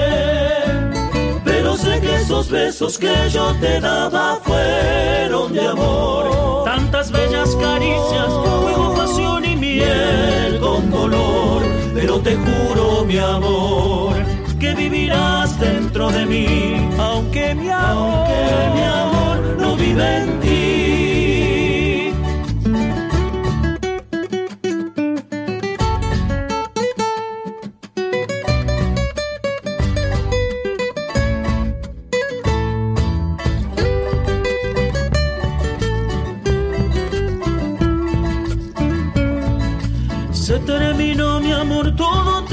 Speaker 13: Esos besos que yo te daba fueron de amor.
Speaker 14: Tantas bellas caricias, fuego, pasión y miel
Speaker 13: con dolor. Pero te juro, mi amor que vivirás dentro de mí,
Speaker 14: aunque mi amor,
Speaker 13: aunque mi amor no vive en ti.
Speaker 14: Se terminó mi amor, todo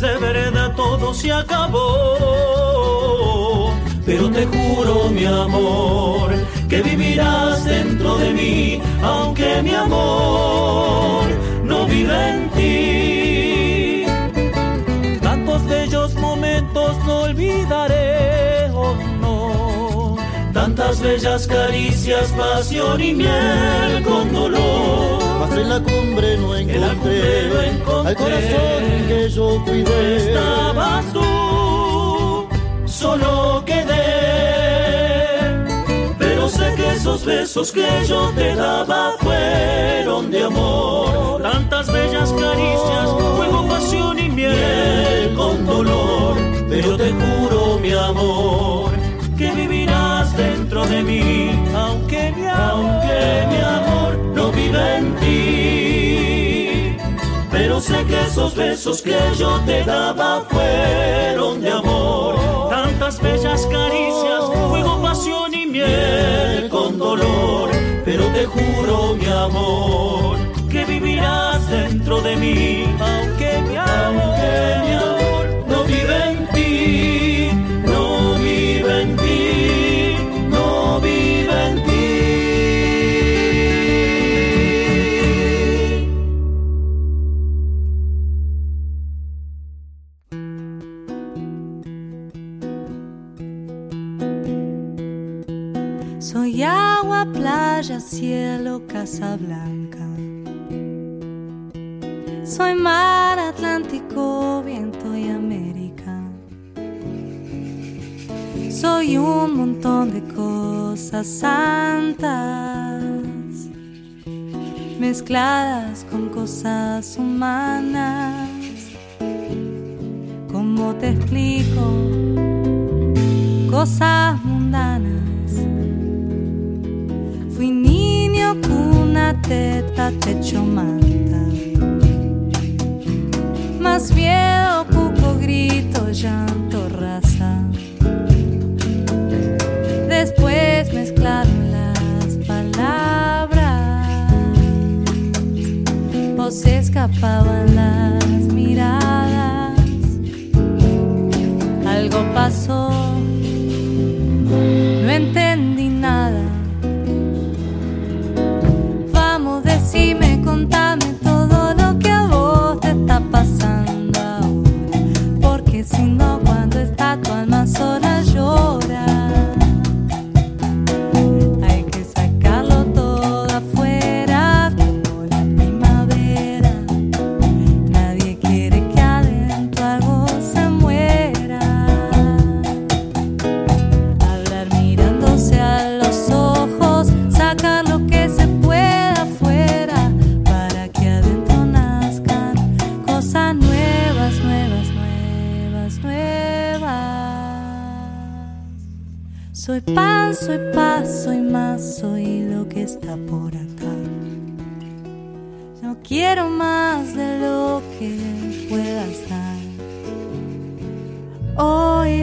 Speaker 14: de vereda todo se acabó.
Speaker 13: Pero te juro, mi amor, que vivirás dentro de mí, aunque mi amor no vive en ti.
Speaker 14: Tantos bellos momentos no olvidaré.
Speaker 13: Tantas bellas caricias, pasión y miel con dolor
Speaker 15: en la cumbre no encontré, al corazón que yo cuidé.
Speaker 13: Estabas tú, solo quedé. Pero sé que esos besos que yo te daba fueron de amor.
Speaker 14: Tantas bellas caricias, fuego, pasión y miel
Speaker 13: con dolor. Pero te juro, mi amor, dentro de mí, aunque mi amor, aunque mi amor no vive en ti. Pero sé que esos besos que yo te daba fueron de amor. Tantas bellas caricias, fuego, pasión y miel con dolor. Pero te juro, mi amor, que vivirás dentro de mí, aunque mi amor, aunque mi amor
Speaker 16: Soy mar, Atlántico, viento y América. Soy un montón de cosas santas mezcladas con cosas humanas. ¿Cómo te explico? Cosas teta, techo, manta. Más miedo, cuco, grito, llanto, raza. Después mezclaron las palabras. O se escapaban las miradas. Algo pasó,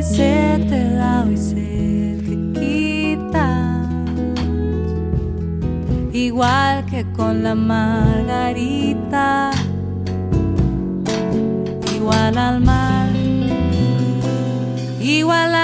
Speaker 16: Se te da, hoy se te quita. Igual que con la margarita. Igual al mar. Igual la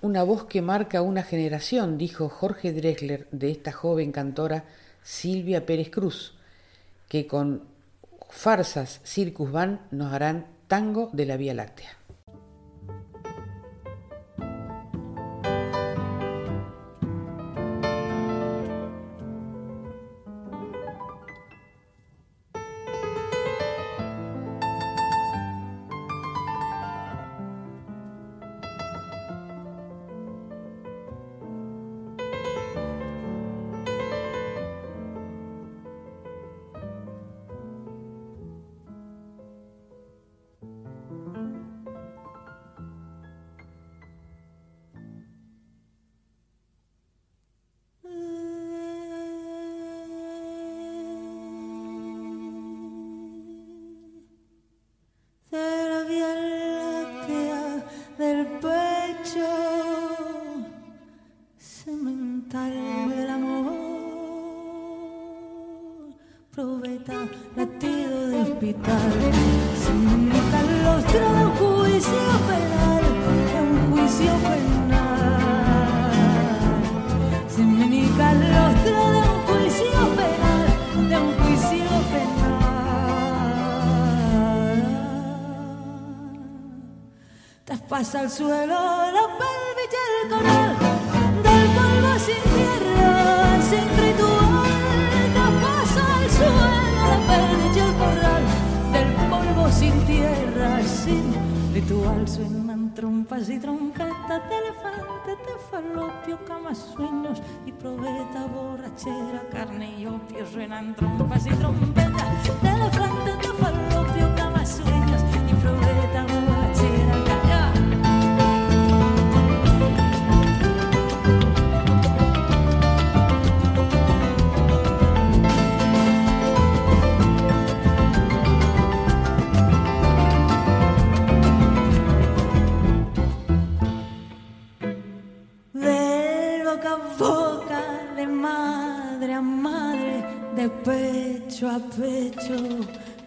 Speaker 1: Una voz que marca una generación, dijo Jorge Drexler de esta joven cantora Silvia Pérez Cruz, que con farsas Circus Van nos harán tango de la Vía Láctea.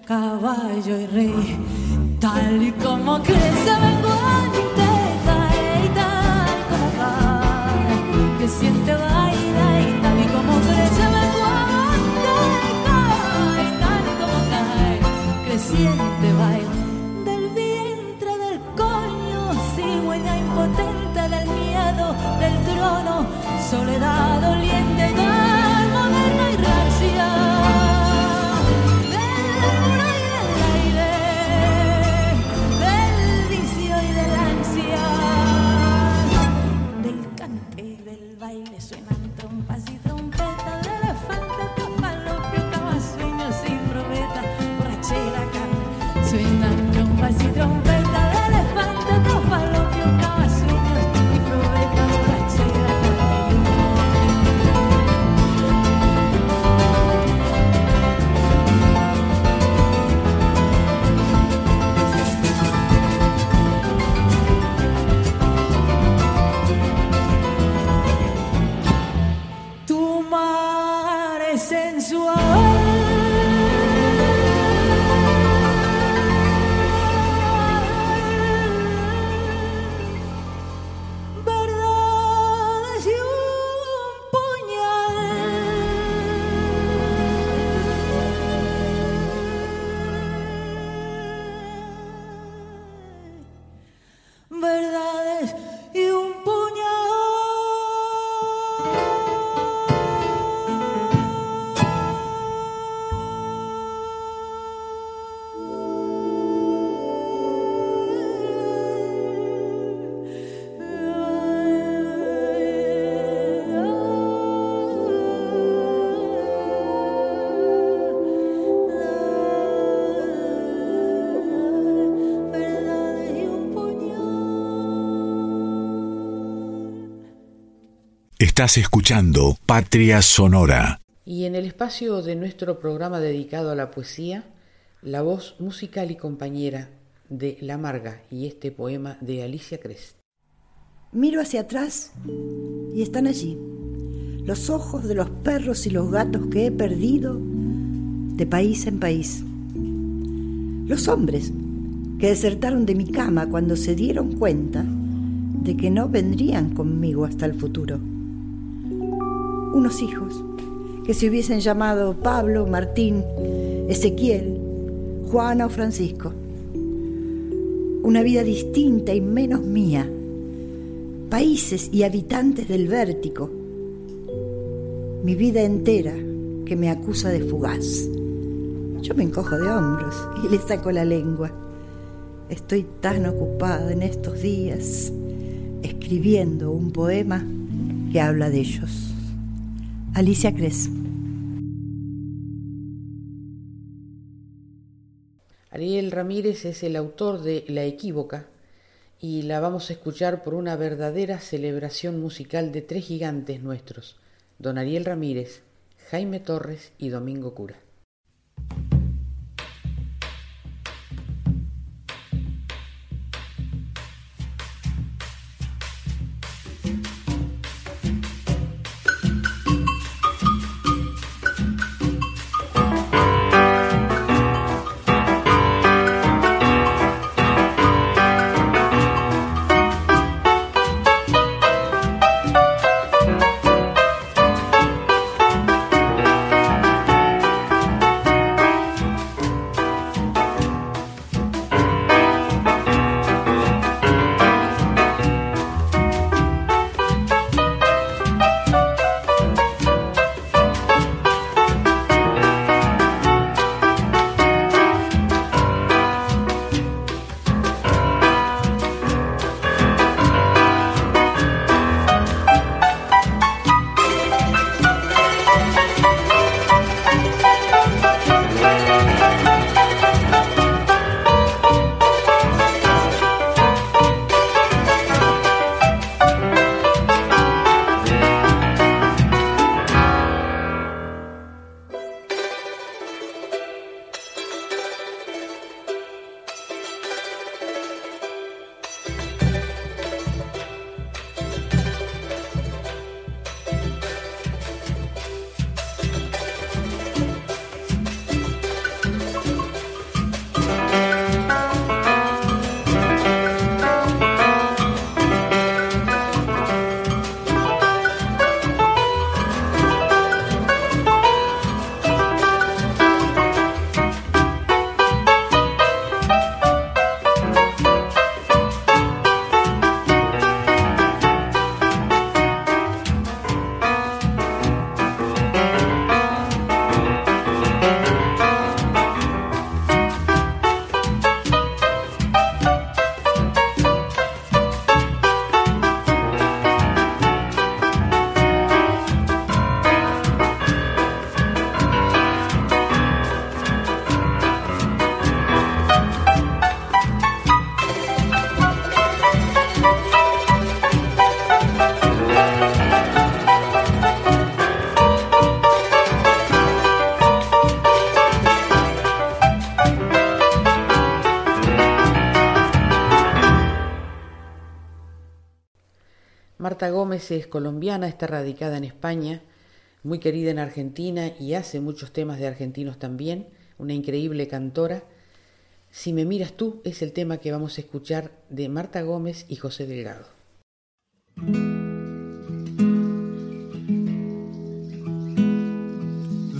Speaker 16: Caballo y rey, tal y como crece menguante,
Speaker 5: Estás escuchando Patria Sonora.
Speaker 1: Y en el espacio de nuestro programa dedicado a la poesía, la voz musical y compañera de La Marga y este poema de Alicia Crest.
Speaker 17: Miro hacia atrás y están allí, los ojos de los perros y los gatos que he perdido de país en país. Los hombres que desertaron de mi cama cuando se dieron cuenta de que no vendrían conmigo hasta el futuro. Unos hijos que se hubiesen llamado Pablo, Martín, Ezequiel, Juana o Francisco. Una vida distinta y menos mía. Países y habitantes del vértigo. Mi vida entera que me acusa de fugaz. Yo me encojo de hombros y le saco la lengua. Estoy tan ocupada en estos días escribiendo un poema que habla de ellos. Alicia Cres.
Speaker 1: Ariel Ramírez es el autor de La Equívoca y la vamos a escuchar por una verdadera celebración musical de tres gigantes nuestros, don Ariel Ramírez, Jaime Torres y Domingo Cura. Marta Gómez es colombiana, está radicada en España, muy querida en Argentina y hace muchos temas de argentinos también, una increíble cantora. Si me miras tú es el tema que vamos a escuchar de Marta Gómez y José Delgado.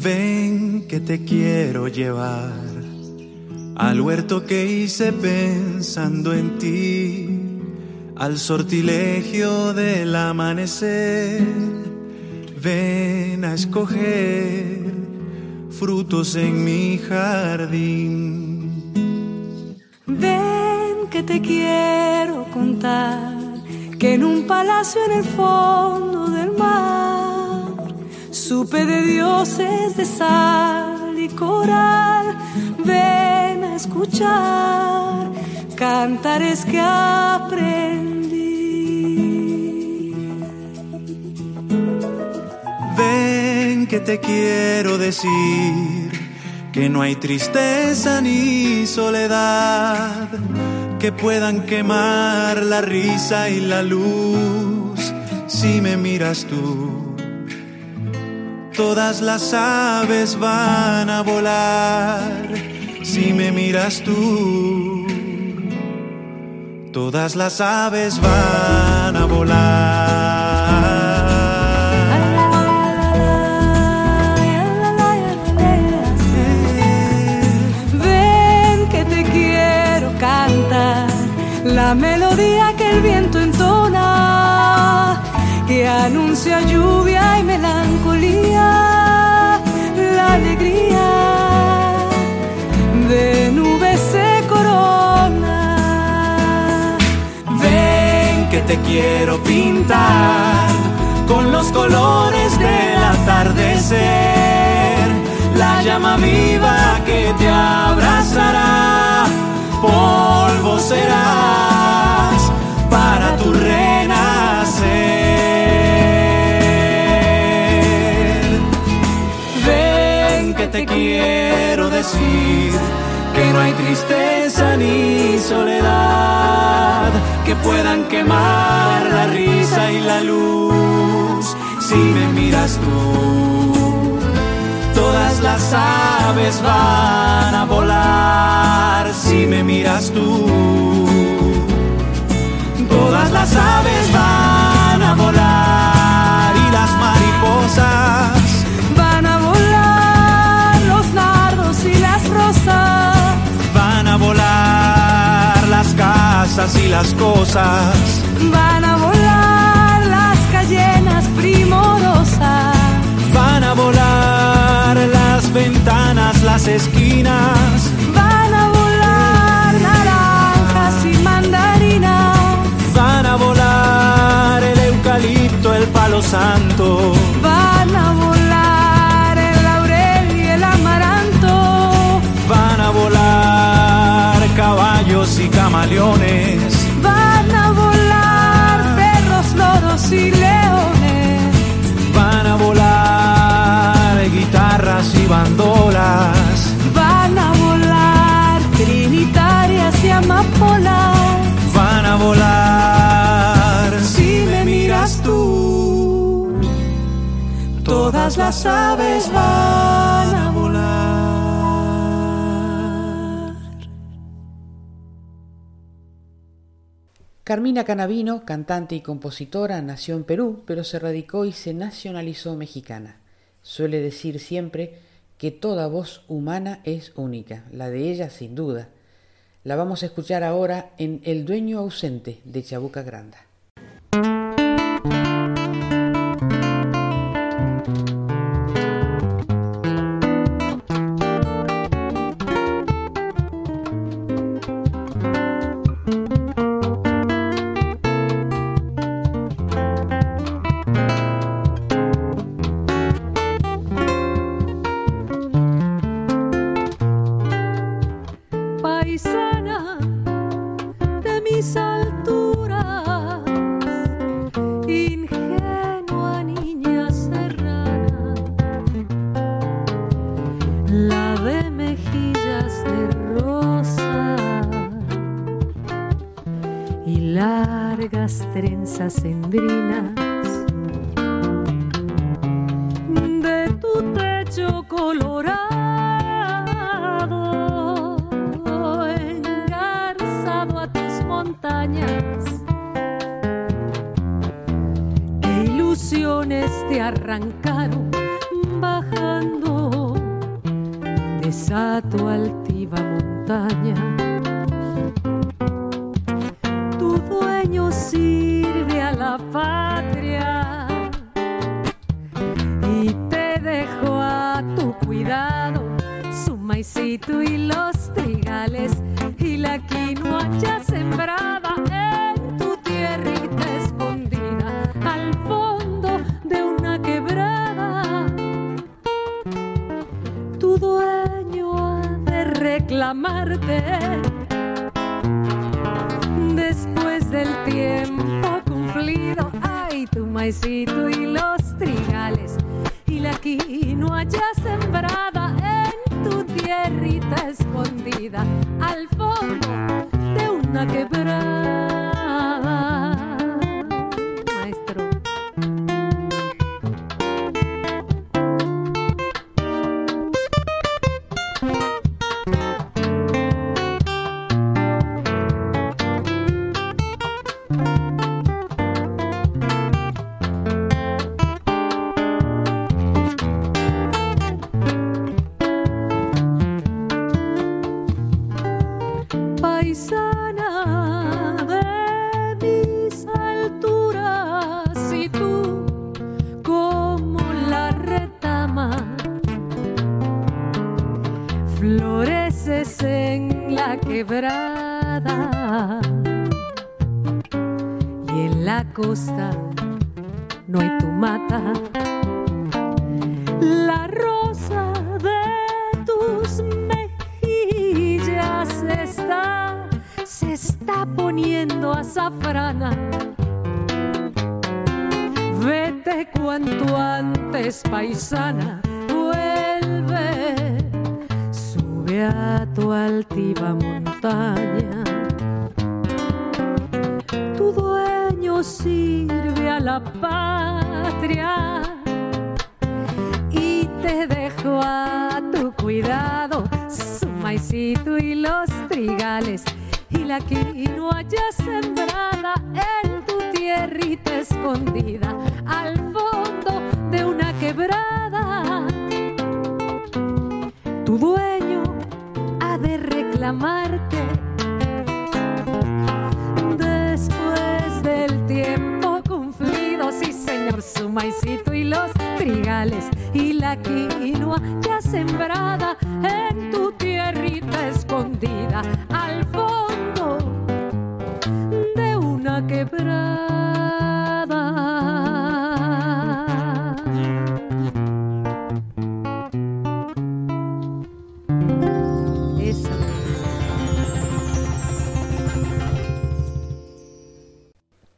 Speaker 18: Ven que te quiero llevar al huerto que hice pensando en ti, al sortilegio del amanecer. Ven a escoger frutos en mi jardín.
Speaker 2: Ven que te quiero contar que en un palacio en el fondo del mar supe de dioses de sal y coral. Ven a escuchar cantares que aprendí.
Speaker 18: Ven que te quiero decir que no hay tristeza ni soledad que puedan quemar la risa y la luz si me miras tú. Todas las aves van a volar si me miras tú. Todas las aves van a volar.
Speaker 2: Ven que te quiero cantar la melodía que el viento entona, que anuncia lluvia y melancolía,
Speaker 18: te quiero pintar con los colores del atardecer, la llama viva que te abrazará, polvo serás para tu renacer. Ven que te quiero decir que no hay tristeza ni soledad que puedan quemar la risa y la luz si me miras tú. Todas las aves van a volar si me miras tú. Todas las aves van a volar y las mariposas a volar las casas y las cosas.
Speaker 2: Van a volar las cayenas primorosas.
Speaker 18: Van a volar las ventanas, las esquinas.
Speaker 2: Van a volar naranjas y mandarinas.
Speaker 18: Van a volar el eucalipto, el palo santo.
Speaker 2: Van a volar
Speaker 18: caballos y camaleones.
Speaker 2: Van a volar perros, loros y leones.
Speaker 18: Van a volar guitarras y bandolas.
Speaker 2: Van a volar trinitarias y amapolas.
Speaker 18: Van a volar si me miras tú. Todas las aves van a volar.
Speaker 1: Carmina Canavino, cantante y compositora, nació en Perú, pero se radicó y se nacionalizó mexicana. Suele decir siempre que toda voz humana es única, la de ella sin duda. La vamos a escuchar ahora en El dueño ausente de Chabuca Granda.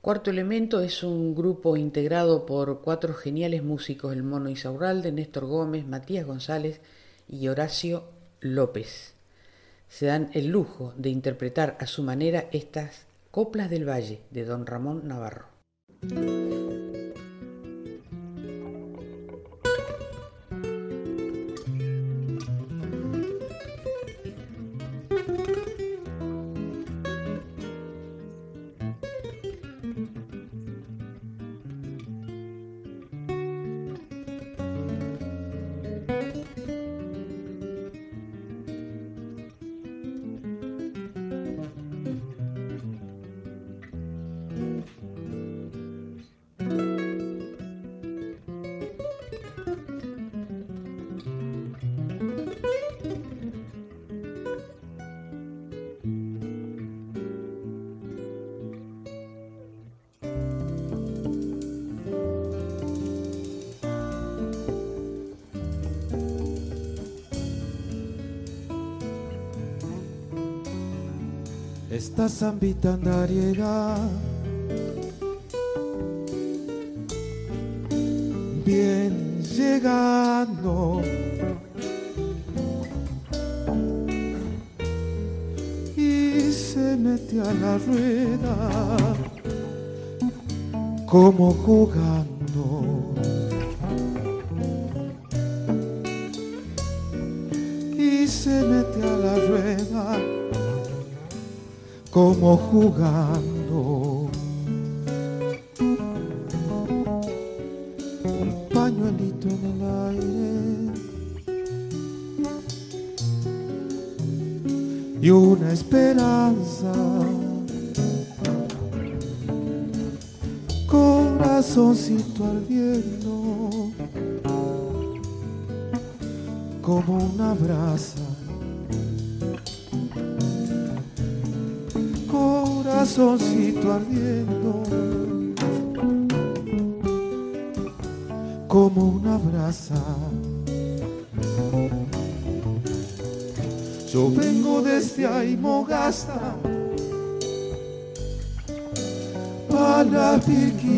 Speaker 1: Cuarto Elemento es un grupo integrado por cuatro geniales músicos, el Mono Isaurralde, Néstor Gómez, Matías González y Horacio López. Se dan el lujo de interpretar a su manera estas coplas del Valle de don Ramón Navarro.
Speaker 19: esta zambita andariega bien llegando. Y se mete a la rueda como jugando. Y se mete a la rueda cómo jugar. bir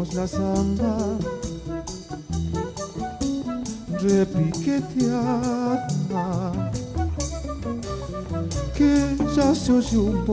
Speaker 19: bailemos la samba. Repiqueteada. Que ya se oye un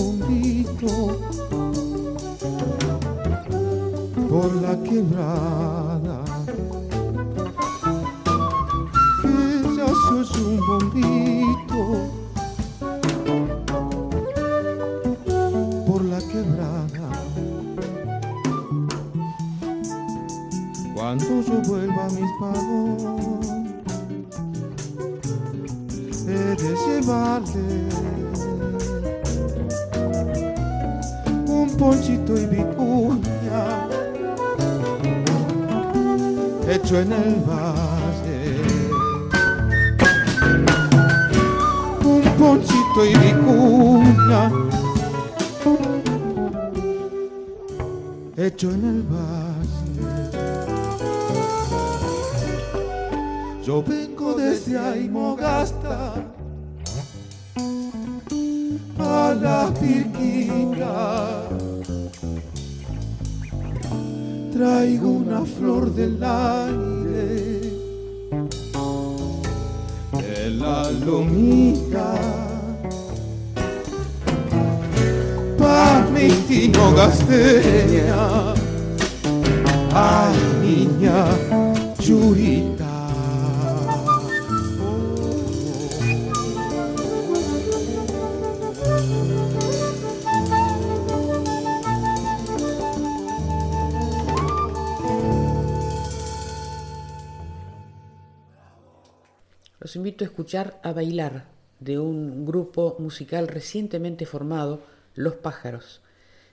Speaker 19: a
Speaker 1: Bailar de un grupo musical recientemente formado, Los Pájaros,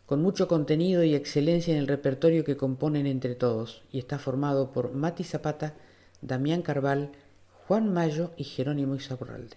Speaker 1: con mucho contenido y excelencia en el repertorio que componen entre todos, y está formado por Mati Zapata, Damián Carval, Juan Mayo y Jerónimo Isaurralde.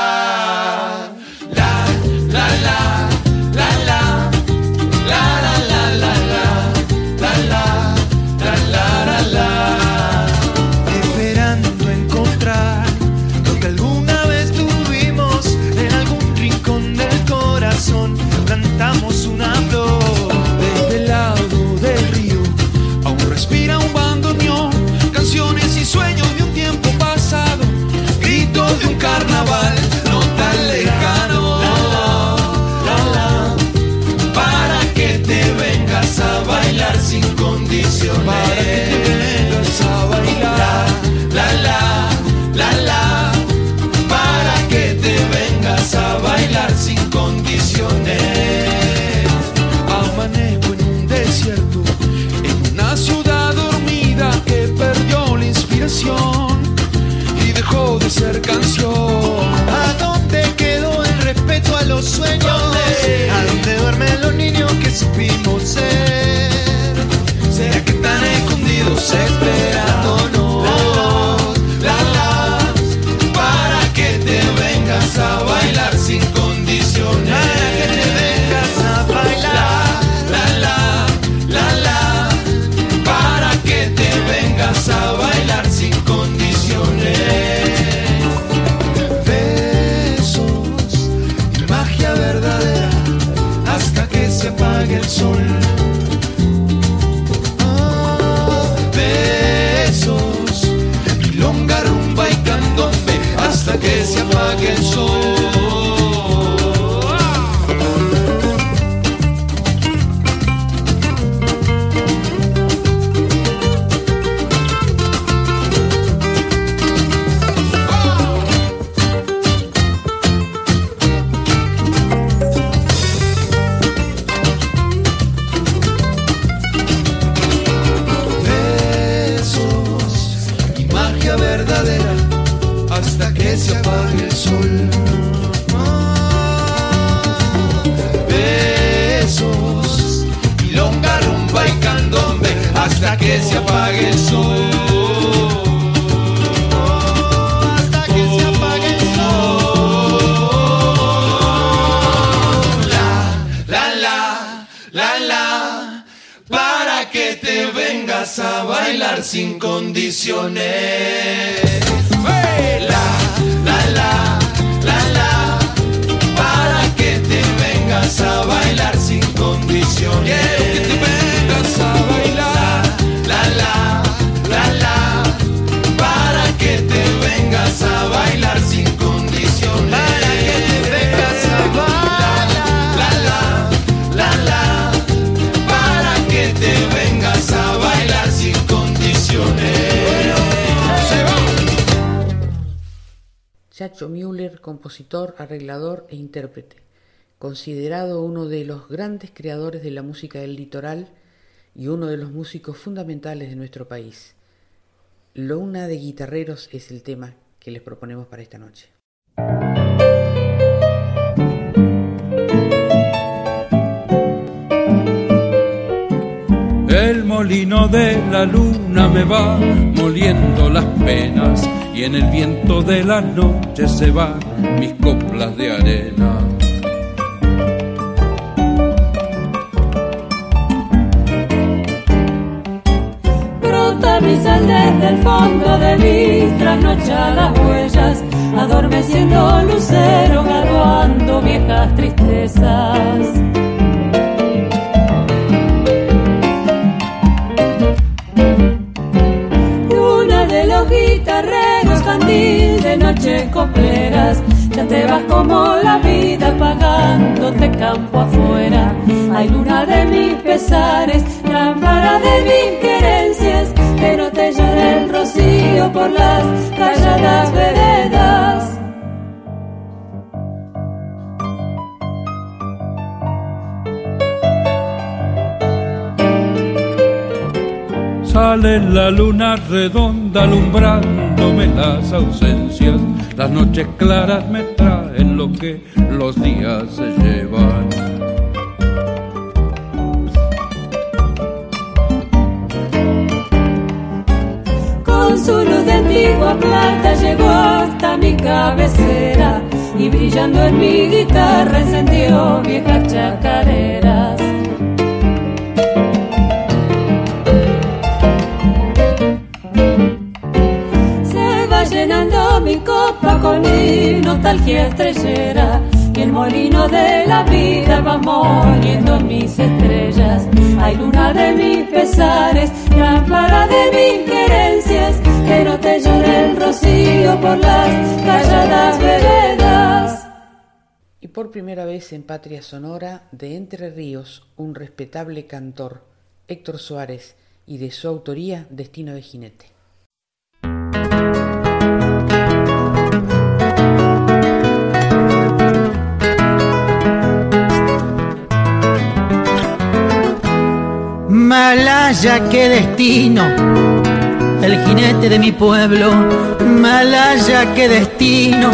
Speaker 1: considerado uno de los grandes creadores de la música del litoral y uno de los músicos fundamentales de nuestro país. Luna de Guitarreros es el tema que les proponemos para esta noche.
Speaker 10: El molino de la luna me va moliendo las penas y en el viento de la noche se van mis coplas de arena.
Speaker 8: Brota mi sal desde el fondo de mis trasnochadas huellas, adormeciendo lucero, graduando viejas tristezas. Noche copleras, ya te vas como la vida pagándote campo afuera.
Speaker 16: Hay luna de mis pesares, lámpara de mis querencias, que no te llore el rocío por las calladas veredas.
Speaker 10: Sale la luna redonda las ausencias. Las noches claras me traen lo que los días se llevan.
Speaker 16: Con su luz de antigua plata llegó hasta mi cabecera y brillando en mi guitarra encendió viejas chacareras. Mi copa con mi nostalgia estrellera y el molino de la vida va moliendo mis estrellas. Hay luna de mis pesares, lámpara de mis querencias, que no te llore el rocío por las calladas veredas.
Speaker 1: Y por primera vez en Patria Sonora, de Entre Ríos, un respetable cantor, Héctor Suárez, y de su autoría, Destino de Jinete.
Speaker 15: Malaya, qué destino, el jinete de mi pueblo. Malaya, qué destino,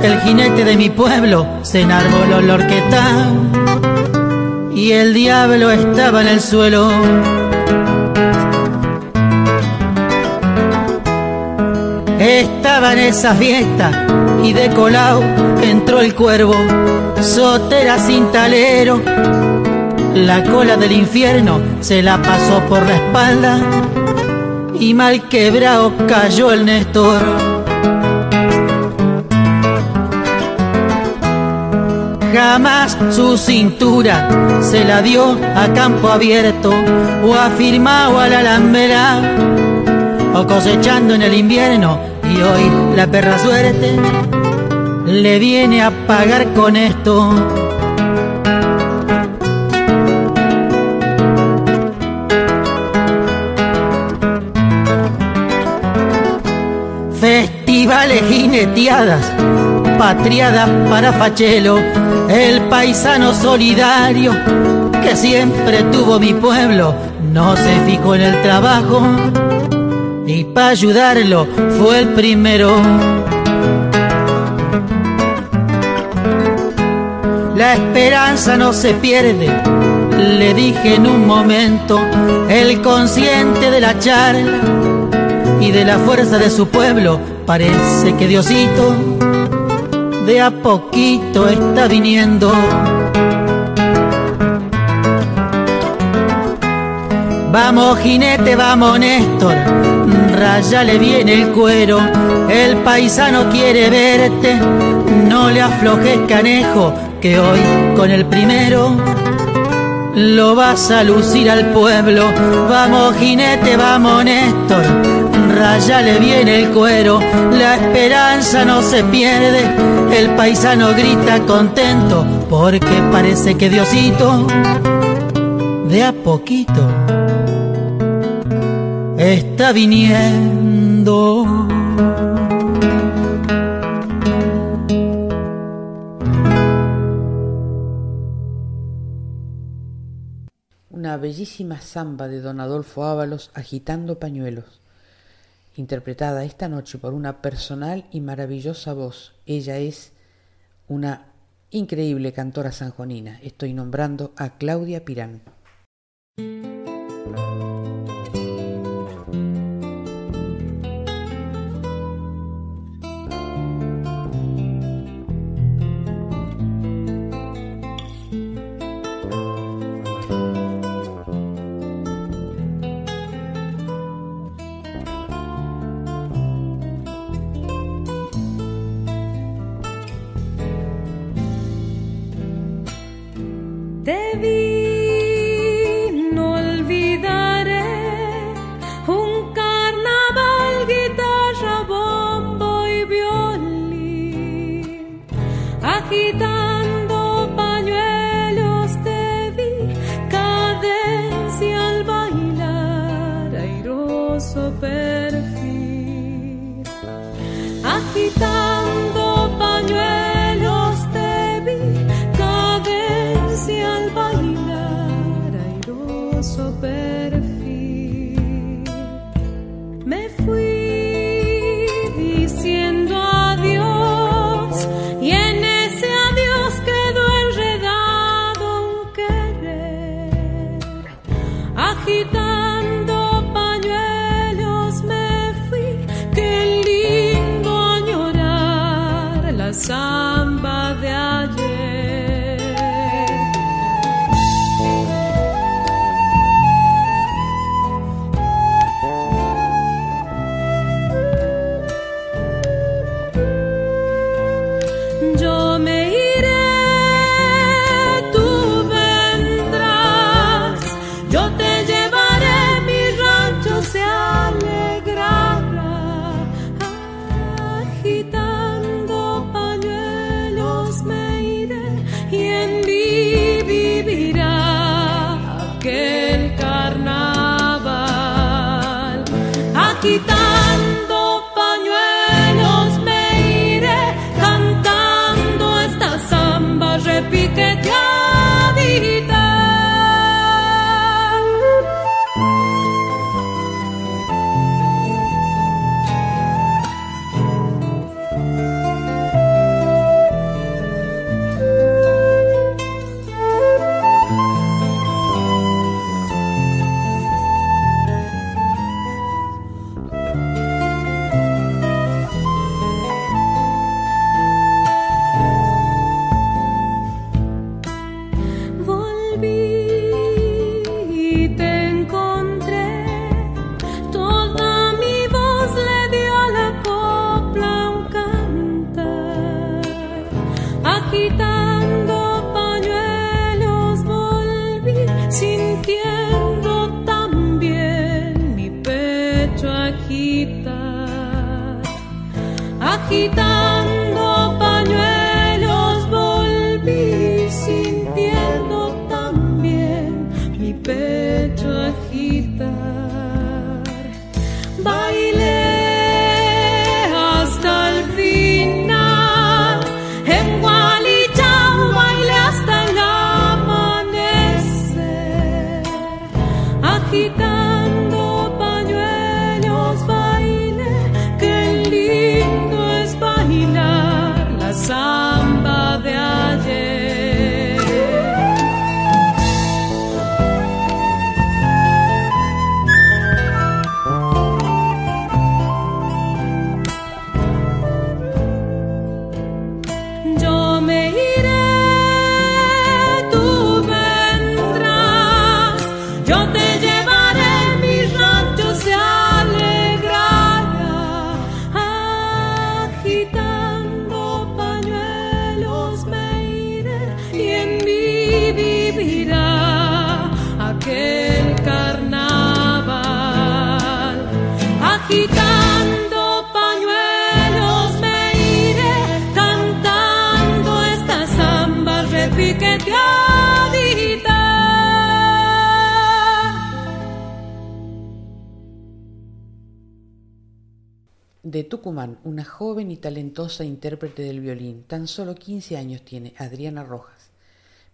Speaker 15: el jinete de mi pueblo. Se enarboló el orquetao y el diablo estaba en el suelo. Estaba en esa fiesta y de colao entró el cuervo, sotera sin talero la cola del infierno se la pasó por la espalda y mal quebrado cayó el Néstor. Jamás su cintura se la dio a campo abierto o afirmado a la alambera o cosechando en el invierno y hoy la perra suerte le viene a pagar con esto. Festivales jineteadas, patriadas para Fachelo, el paisano solidario que siempre tuvo mi pueblo, no se fijó en el trabajo y para ayudarlo fue el primero. La esperanza no se pierde, le dije en un momento, el consciente de la charla y de la fuerza de su pueblo, parece que Diosito de a poquito está viniendo. Vamos jinete, vamos Néstor, rayale bien el cuero, el paisano quiere verte, no le aflojes canejo, que hoy con el primero lo vas a lucir al pueblo. Vamos jinete, vamos Néstor, rayale bien el cuero, la esperanza no se pierde, el paisano grita contento, porque parece que Diosito de a poquito está viniendo.
Speaker 1: Una bellísima samba de don Adolfo Ábalos agitando pañuelos, interpretada esta noche por una personal y maravillosa voz. Ella es una increíble cantora sanjonina. Estoy nombrando a Claudia Pirán.
Speaker 16: Te
Speaker 1: Una joven y talentosa intérprete del violín, tan solo 15 años tiene, Adriana Rojas.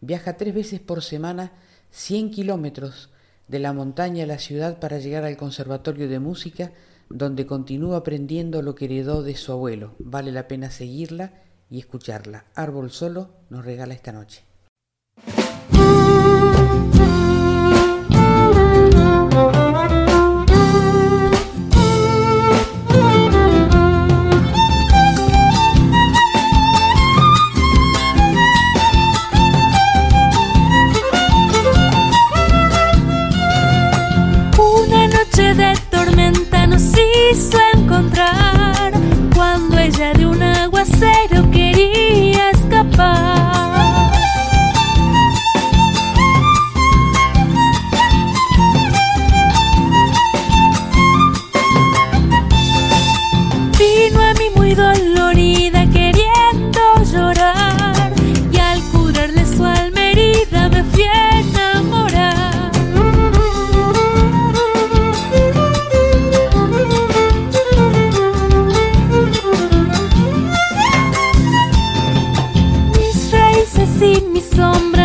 Speaker 1: Viaja tres veces por semana 100 kilómetros de la montaña a la ciudad para llegar al Conservatorio de Música, donde continúa aprendiendo lo que heredó de su abuelo. Vale la pena seguirla y escucharla. Árbol Solo nos regala esta noche.
Speaker 16: isla encontrar.
Speaker 1: sombra.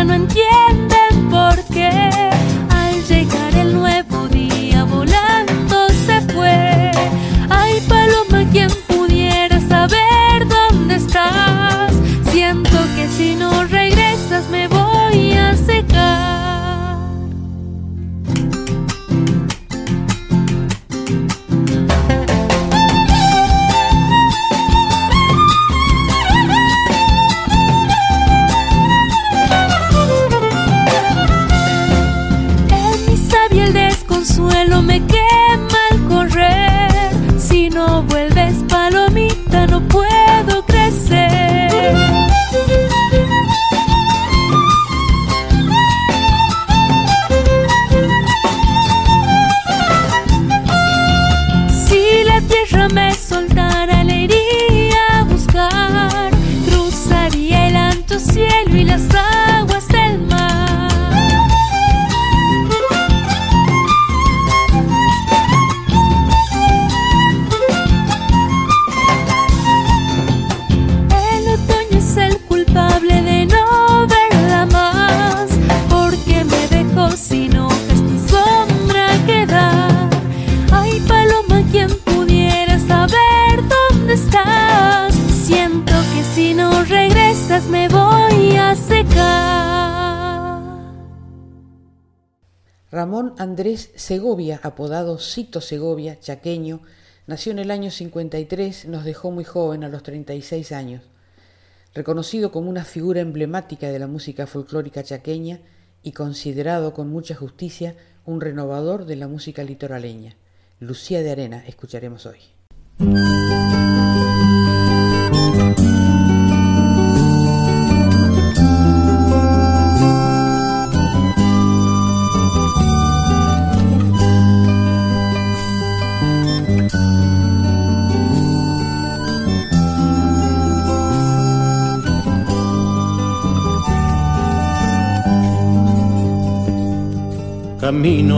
Speaker 1: Segovia, apodado Cito Segovia, chaqueño, nació en el año 53, nos dejó muy joven, a los 36 años. Reconocido como una figura emblemática de la música folclórica chaqueña y considerado con mucha justicia un renovador de la música litoraleña. Lucía de Arena, escucharemos hoy.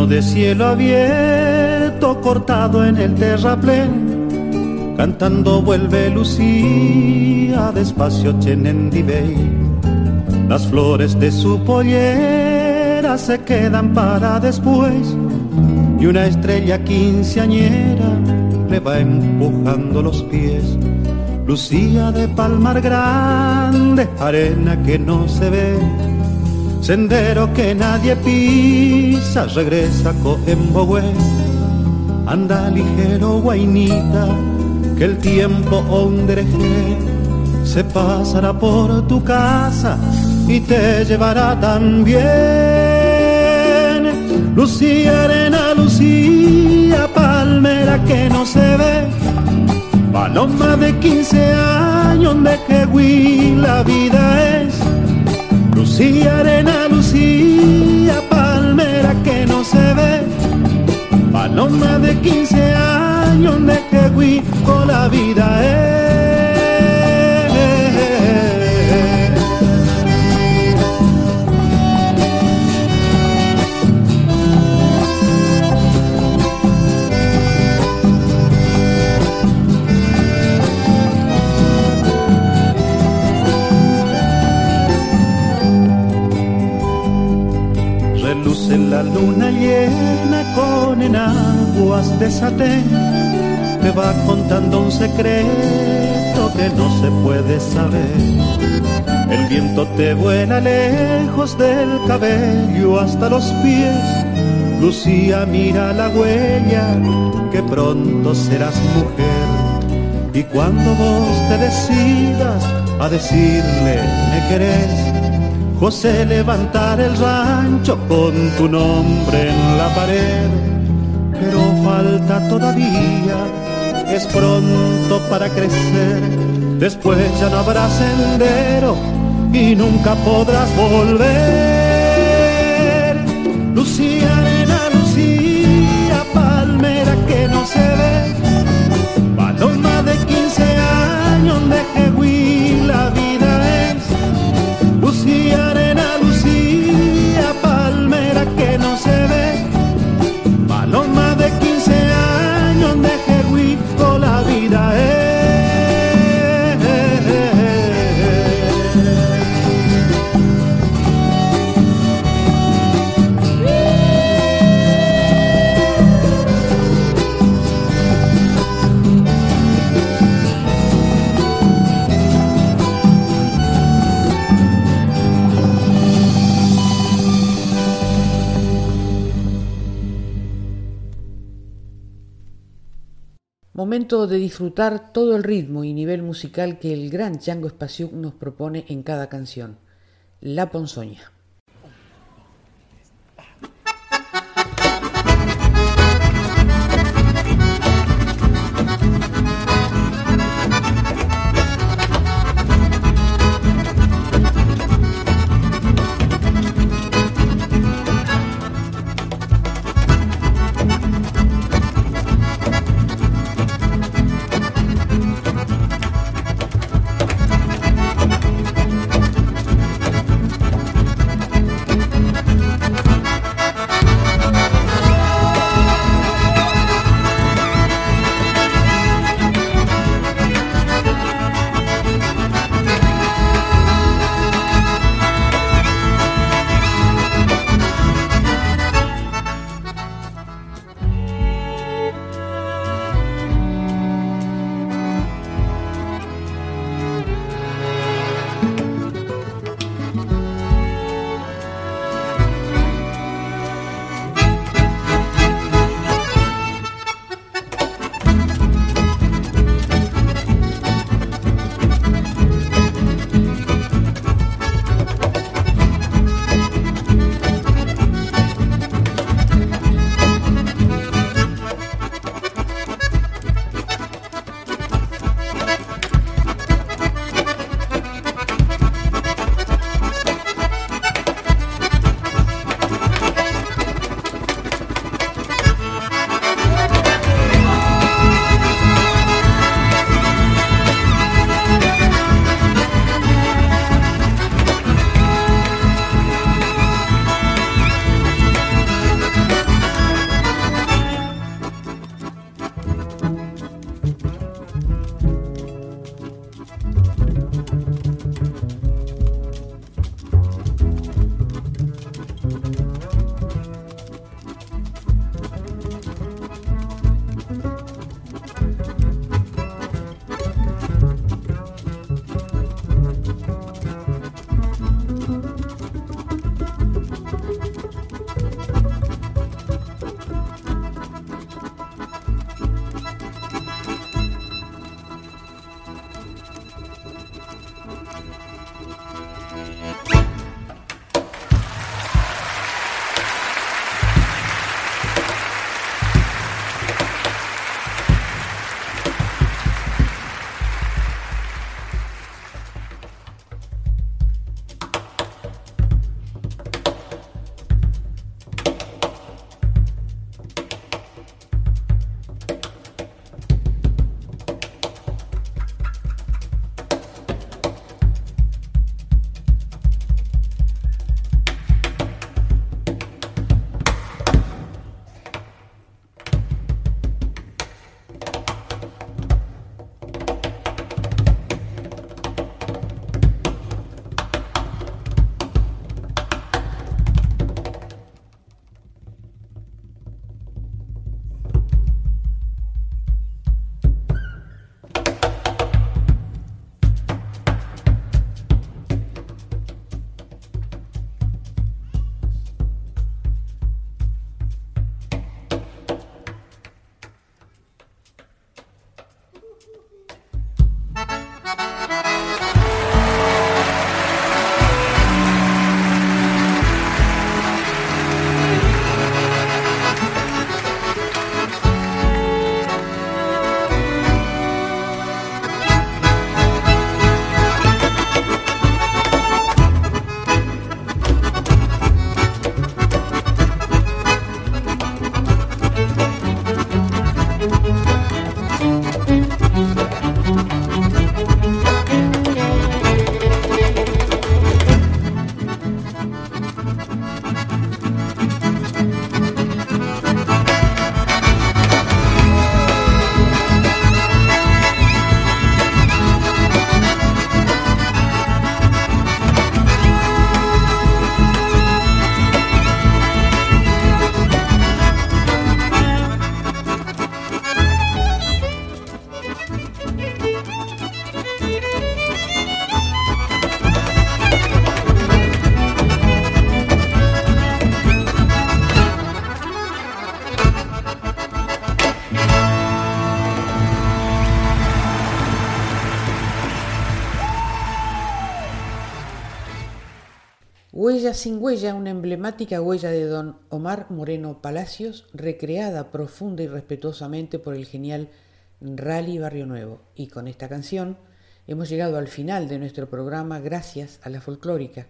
Speaker 13: De cielo abierto, cortado en el terraplén, cantando vuelve Lucía, despacio Chenendibey. Las flores de su pollera se quedan para después, y una estrella quinceañera le va empujando los pies. Lucía de Palmar Grande, arena que no se ve Sendero que nadie pisa, regresa Coembohue. Anda ligero, guainita, que el tiempo ondereje se pasará por tu casa y te llevará también. Lucía, arena, Lucía, palmera que no se ve. Paloma de 15 años de que la vida es Lucía, arena, Lucía, palmera que no se ve. Paloma de 15 años de que con la vida es. La luna llena con enaguas de satén te va contando un secreto que no se puede saber. El viento te vuela lejos del cabello hasta los pies. Lucía mira la huella que pronto serás mujer. Y cuando vos te decidas a decirle me querés, José levantar el rancho con tu nombre en la pared, pero falta todavía, es pronto para crecer, después ya no habrá sendero y nunca podrás volver. Lucía, De
Speaker 1: disfrutar todo el ritmo y nivel musical que el gran Chango Espaciuc nos propone en cada canción. La Ponzoña. Sin huella, una emblemática huella de don Omar Moreno Palacios, recreada profunda y respetuosamente por el genial Rally Barrio Nuevo. Y con esta canción hemos llegado al final de nuestro programa gracias a la folclórica,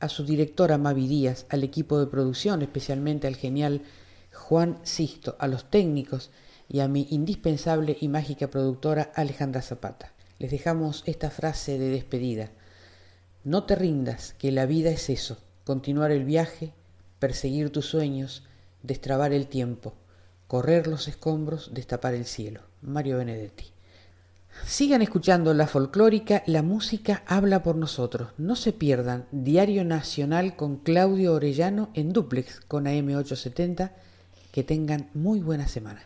Speaker 1: a su directora Mavi Díaz, al equipo de producción, especialmente al genial Juan Sisto, a los técnicos y a mi indispensable y mágica productora Alejandra Zapata. Les dejamos esta frase de despedida. No te rindas, que la vida es eso, continuar el viaje, perseguir tus sueños, destrabar el tiempo, correr los escombros, destapar el cielo. Mario Benedetti. Sigan escuchando la folclórica, la música habla por nosotros. No se pierdan Diario Nacional con Claudio Orellano en duplex con AM870. Que tengan muy buena semana.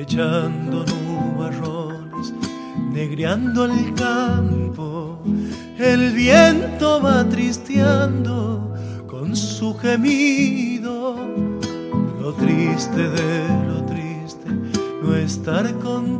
Speaker 9: Echando nubarrones, negreando el campo. El viento va tristeando con su gemido. Lo triste de lo triste, no estar contigo.